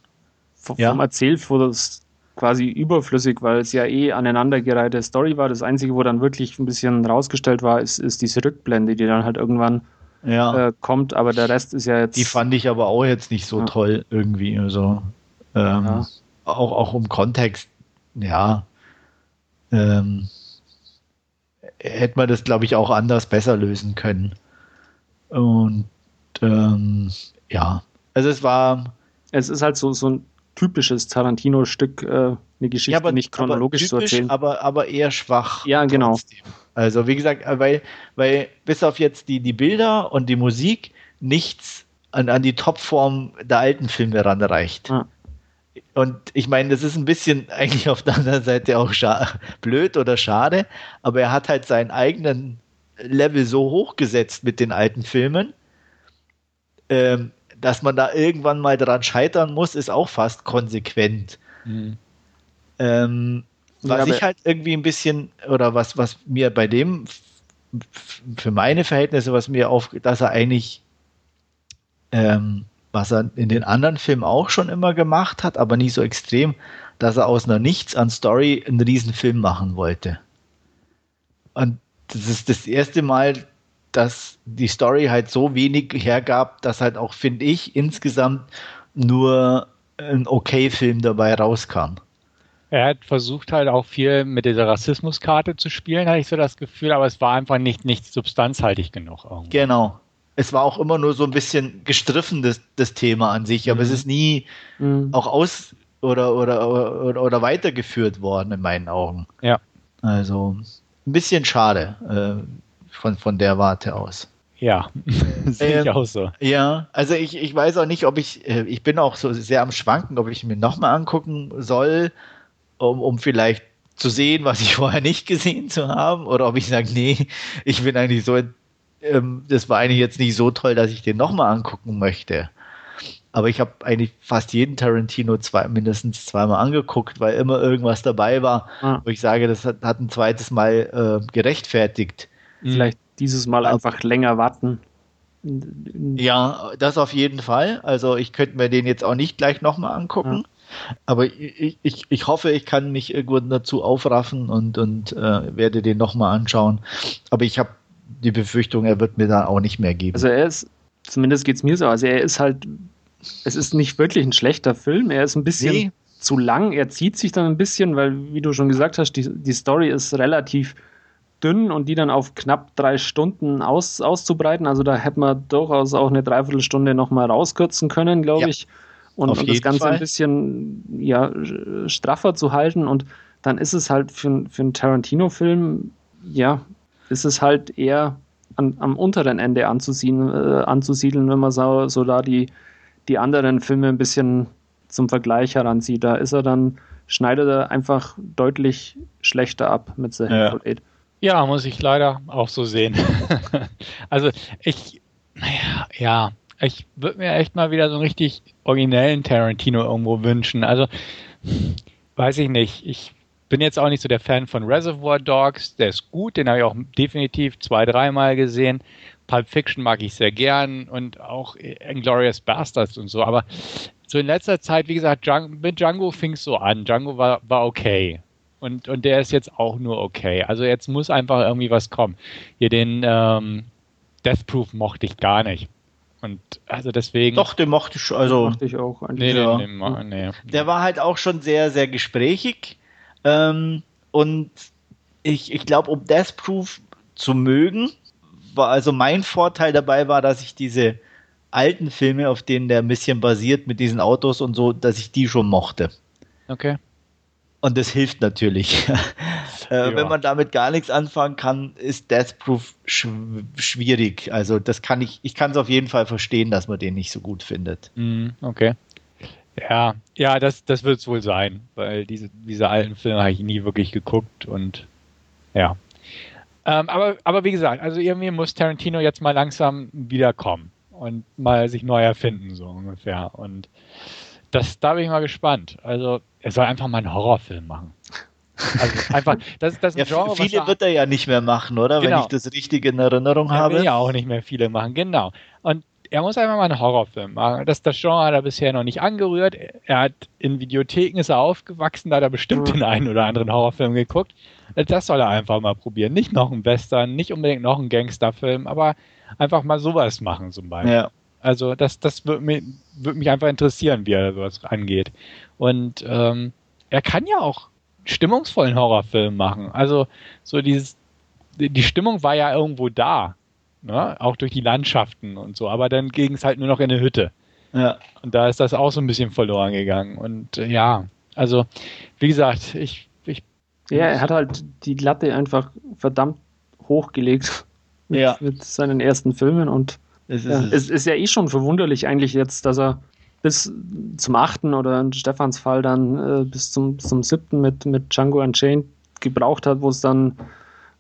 vom, ja? vom Erzählfluss quasi überflüssig, weil es ja eh aneinandergereihte Story war. Das Einzige, wo dann wirklich ein bisschen rausgestellt war, ist, ist diese Rückblende, die dann halt irgendwann ja. äh, kommt, aber der Rest ist ja jetzt. Die fand ich aber auch jetzt nicht so ja. toll irgendwie. Also, ähm, ja. auch, auch im Kontext, ja. Ähm, hätte man das, glaube ich, auch anders besser lösen können. Und ähm, ja, also es war. Es ist halt so, so ein typisches Tarantino-Stück, äh, eine Geschichte ja, aber, nicht chronologisch typisch, zu erzählen. Aber, aber eher schwach. Ja, genau. Trotzdem. Also wie gesagt, äh, weil, weil bis auf jetzt die, die Bilder und die Musik nichts an, an die Topform der alten Filme ranreicht. Ja. Und ich meine, das ist ein bisschen eigentlich auf der anderen Seite auch blöd oder schade, aber er hat halt seinen eigenen Level so hochgesetzt mit den alten Filmen, ähm, dass man da irgendwann mal dran scheitern muss, ist auch fast konsequent. Mhm. Ähm, was ja, ich halt irgendwie ein bisschen, oder was, was mir bei dem, für meine Verhältnisse, was mir auf, dass er eigentlich, ähm, was er in den anderen Filmen auch schon immer gemacht hat, aber nie so extrem, dass er aus einer Nichts an Story einen Riesenfilm machen wollte. Und das ist das erste Mal, dass die Story halt so wenig hergab, dass halt auch, finde ich, insgesamt nur ein okay Film dabei rauskam. Er hat versucht halt auch viel mit dieser Rassismuskarte zu spielen, hatte ich so das Gefühl, aber es war einfach nicht, nicht substanzhaltig genug. Irgendwo. Genau. Es war auch immer nur so ein bisschen gestriffen, das, das Thema an sich, aber mhm. es ist nie mhm. auch aus oder, oder, oder, oder weitergeführt worden in meinen Augen. Ja. Also ein bisschen schade äh, von, von der Warte aus. Ja, sehe ich ähm, auch so. Ja, also ich, ich weiß auch nicht, ob ich, äh, ich bin auch so sehr am Schwanken, ob ich mir nochmal angucken soll, um, um vielleicht zu sehen, was ich vorher nicht gesehen zu haben, oder ob ich sage, nee, ich bin eigentlich so, ähm, das war eigentlich jetzt nicht so toll, dass ich den nochmal angucken möchte. Aber ich habe eigentlich fast jeden Tarantino zwei, mindestens zweimal angeguckt, weil immer irgendwas dabei war, ah. wo ich sage, das hat, hat ein zweites Mal äh, gerechtfertigt. Vielleicht dieses Mal einfach länger warten. Ja, das auf jeden Fall. Also ich könnte mir den jetzt auch nicht gleich nochmal angucken. Ja. Aber ich, ich, ich hoffe, ich kann mich irgendwo dazu aufraffen und, und äh, werde den nochmal anschauen. Aber ich habe die Befürchtung, er wird mir dann auch nicht mehr geben. Also er ist, zumindest geht es mir so, also er ist halt, es ist nicht wirklich ein schlechter Film, er ist ein bisschen nee. zu lang, er zieht sich dann ein bisschen, weil, wie du schon gesagt hast, die, die Story ist relativ dünn und die dann auf knapp drei Stunden aus, auszubreiten. Also da hätte man durchaus auch eine Dreiviertelstunde nochmal rauskürzen können, glaube ja, ich. Und, und das Ganze Fall. ein bisschen ja, straffer zu halten. Und dann ist es halt für, für einen Tarantino-Film, ja, ist es halt eher an, am unteren Ende anzusiedeln, äh, anzusiedeln wenn man so, so da die, die anderen Filme ein bisschen zum Vergleich heranzieht. Da ist er dann, schneidet er einfach deutlich schlechter ab mit The Hateful ja. Eight. Ja, muss ich leider auch so sehen. also ich, ja, ich würde mir echt mal wieder so einen richtig originellen Tarantino irgendwo wünschen. Also, weiß ich nicht. Ich bin jetzt auch nicht so der Fan von Reservoir Dogs. Der ist gut, den habe ich auch definitiv zwei, dreimal gesehen. Pulp Fiction mag ich sehr gern und auch Inglourious Bastards und so. Aber so in letzter Zeit, wie gesagt, mit Django fing es so an. Django war, war okay. Und, und der ist jetzt auch nur okay. Also jetzt muss einfach irgendwie was kommen. Hier den ähm, Death Proof mochte ich gar nicht. Und also deswegen. Doch, den mochte ich, also. Den mochte ich auch. Nee, ja. den, den, nee. Der war halt auch schon sehr, sehr gesprächig. Ähm, und ich, ich glaube, um Death Proof zu mögen, war also mein Vorteil dabei war, dass ich diese alten Filme, auf denen der ein bisschen basiert mit diesen Autos und so, dass ich die schon mochte. Okay. Und das hilft natürlich. äh, wenn man damit gar nichts anfangen kann, ist Death Proof sch schwierig. Also das kann ich, ich kann es auf jeden Fall verstehen, dass man den nicht so gut findet. Mm, okay. Ja, ja, das, das wird es wohl sein, weil diese, diese alten Filme habe ich nie wirklich geguckt und ja. Ähm, aber, aber wie gesagt, also irgendwie muss Tarantino jetzt mal langsam wiederkommen und mal sich neu erfinden, so ungefähr. Und das, da bin ich mal gespannt. Also, er soll einfach mal einen Horrorfilm machen. Also einfach, das, das ja, Genre, viele wird er ja nicht mehr machen, oder? Genau. Wenn ich das richtig in Erinnerung er habe. Will ja auch nicht mehr viele machen, genau. Und er muss einfach mal einen Horrorfilm machen. Das, das Genre hat er bisher noch nicht angerührt. Er hat in Videotheken ist er aufgewachsen, da hat er bestimmt mhm. den einen oder anderen Horrorfilm geguckt. Das soll er einfach mal probieren. Nicht noch ein Western, nicht unbedingt noch ein Gangsterfilm, aber einfach mal sowas machen zum Beispiel. Ja. Also das, das würde mich, würd mich einfach interessieren, wie er sowas angeht. Und ähm, er kann ja auch stimmungsvollen Horrorfilm machen. Also so dieses, die Stimmung war ja irgendwo da, ne? auch durch die Landschaften und so. Aber dann ging es halt nur noch in eine Hütte. Ja. Und da ist das auch so ein bisschen verloren gegangen. Und äh, ja, also wie gesagt, ich, ich ja, er hat halt die Latte einfach verdammt hochgelegt mit, ja. mit seinen ersten Filmen und es ist, ja, es ist ja eh schon verwunderlich eigentlich jetzt, dass er bis zum achten oder in Stefans Fall dann äh, bis zum, zum siebten mit, mit Django Unchained gebraucht hat, wo es dann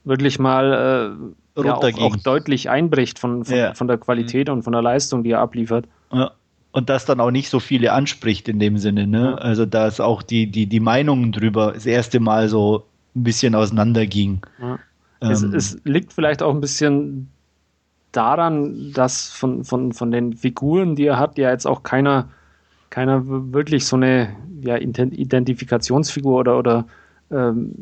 wirklich mal äh, ja, auch, auch, deutlich einbricht von, von, ja. von der Qualität mhm. und von der Leistung, die er abliefert. Ja. und das dann auch nicht so viele anspricht in dem Sinne. Ne? Also dass auch die, die, die Meinungen drüber das erste Mal so ein bisschen auseinandergingen. Ja. Ähm, es, es, liegt vielleicht auch ein bisschen daran, dass von, von, von den Figuren, die er hat, ja jetzt auch keiner, keiner wirklich so eine ja, Identifikationsfigur oder, oder ähm,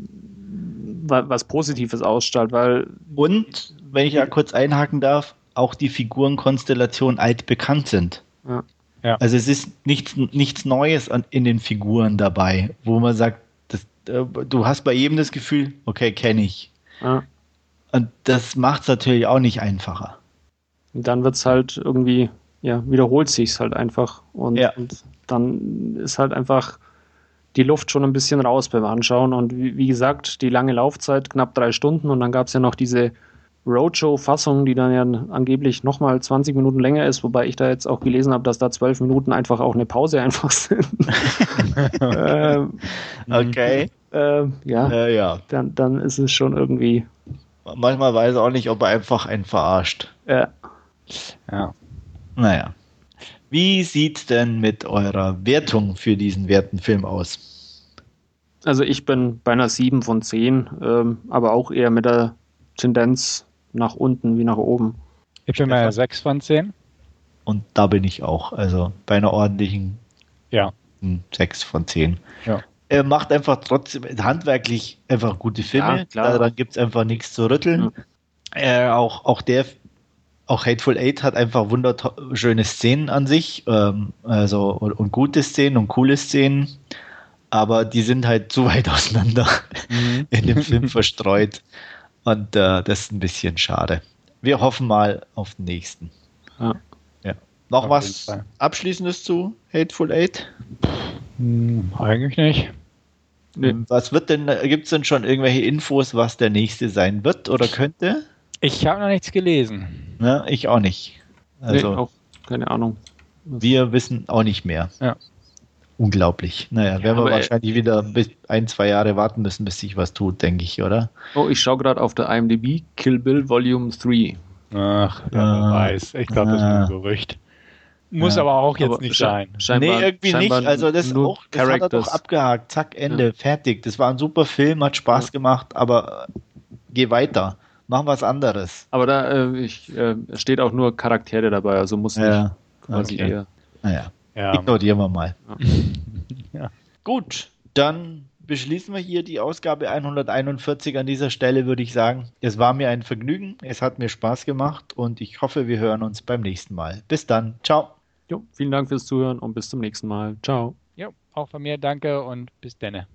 was Positives ausstrahlt, weil. Und, wenn ich ja kurz einhaken darf, auch die Figurenkonstellationen altbekannt sind. Ja. Ja. Also es ist nichts, nichts Neues an, in den Figuren dabei, wo man sagt, das, äh, du hast bei jedem das Gefühl, okay, kenne ich. Ja. Und das macht es natürlich auch nicht einfacher. Und dann wird es halt irgendwie, ja, wiederholt sich es halt einfach. Und, ja. und, dann ist halt einfach die Luft schon ein bisschen raus beim Anschauen. Und wie, wie gesagt, die lange Laufzeit, knapp drei Stunden. Und dann gab es ja noch diese Roadshow-Fassung, die dann ja angeblich nochmal 20 Minuten länger ist, wobei ich da jetzt auch gelesen habe, dass da 12 Minuten einfach auch eine Pause einfach sind. ähm, okay. Äh, ja, äh, ja. Dann, dann ist es schon irgendwie. Manchmal weiß er auch nicht, ob er einfach einen verarscht. Ja. Ja. Naja. Wie sieht denn mit eurer Wertung für diesen werten Film aus? Also ich bin bei einer 7 von 10, ähm, aber auch eher mit der Tendenz nach unten wie nach oben. Ich bin bei 6 von 10. Und da bin ich auch. Also bei einer ordentlichen ja. 6 von 10. Ja. Er macht einfach trotzdem handwerklich einfach gute Filme. Ja, klar. Daran gibt es einfach nichts zu rütteln. Ja. Äh, auch, auch der, auch Hateful Eight hat einfach wunderschöne Szenen an sich. Ähm, also und, und, gute Szenen und coole Szenen. Aber die sind halt zu weit auseinander mhm. in dem Film verstreut. Und äh, das ist ein bisschen schade. Wir hoffen mal auf den nächsten. Ja. Noch auf was Abschließendes zu Hateful Eight? Hm, eigentlich nicht. Nee. Was wird denn, gibt es denn schon irgendwelche Infos, was der nächste sein wird oder könnte? Ich habe noch nichts gelesen. Ja, ich auch nicht. Also, nee, auch keine Ahnung. Wir wissen auch nicht mehr. Ja. Unglaublich. Naja, ja, werden wir wahrscheinlich wieder bis ein, zwei Jahre warten müssen, bis sich was tut, denke ich, oder? Oh, ich schaue gerade auf der IMDb Kill Bill Volume 3. Ach, ja, wer weiß. Ich glaube, das ist ein Gerücht. Muss ja. aber auch jetzt aber nicht sein. Scheinbar, nee, irgendwie nicht. Also das, auch, das hat er doch abgehakt. Zack, Ende, ja. fertig. Das war ein super Film, hat Spaß ja. gemacht, aber äh, geh weiter. Mach was anderes. Aber da äh, ich, äh, steht auch nur Charaktere dabei, also muss nicht quasi okay. eher. Naja. Ja. Ignorieren wir mal. Ja. Gut, dann beschließen wir hier die Ausgabe 141 an dieser Stelle, würde ich sagen. Es war mir ein Vergnügen, es hat mir Spaß gemacht und ich hoffe, wir hören uns beim nächsten Mal. Bis dann, ciao. Jo, vielen Dank fürs Zuhören und bis zum nächsten Mal. Ciao. Jo, auch von mir danke und bis denne.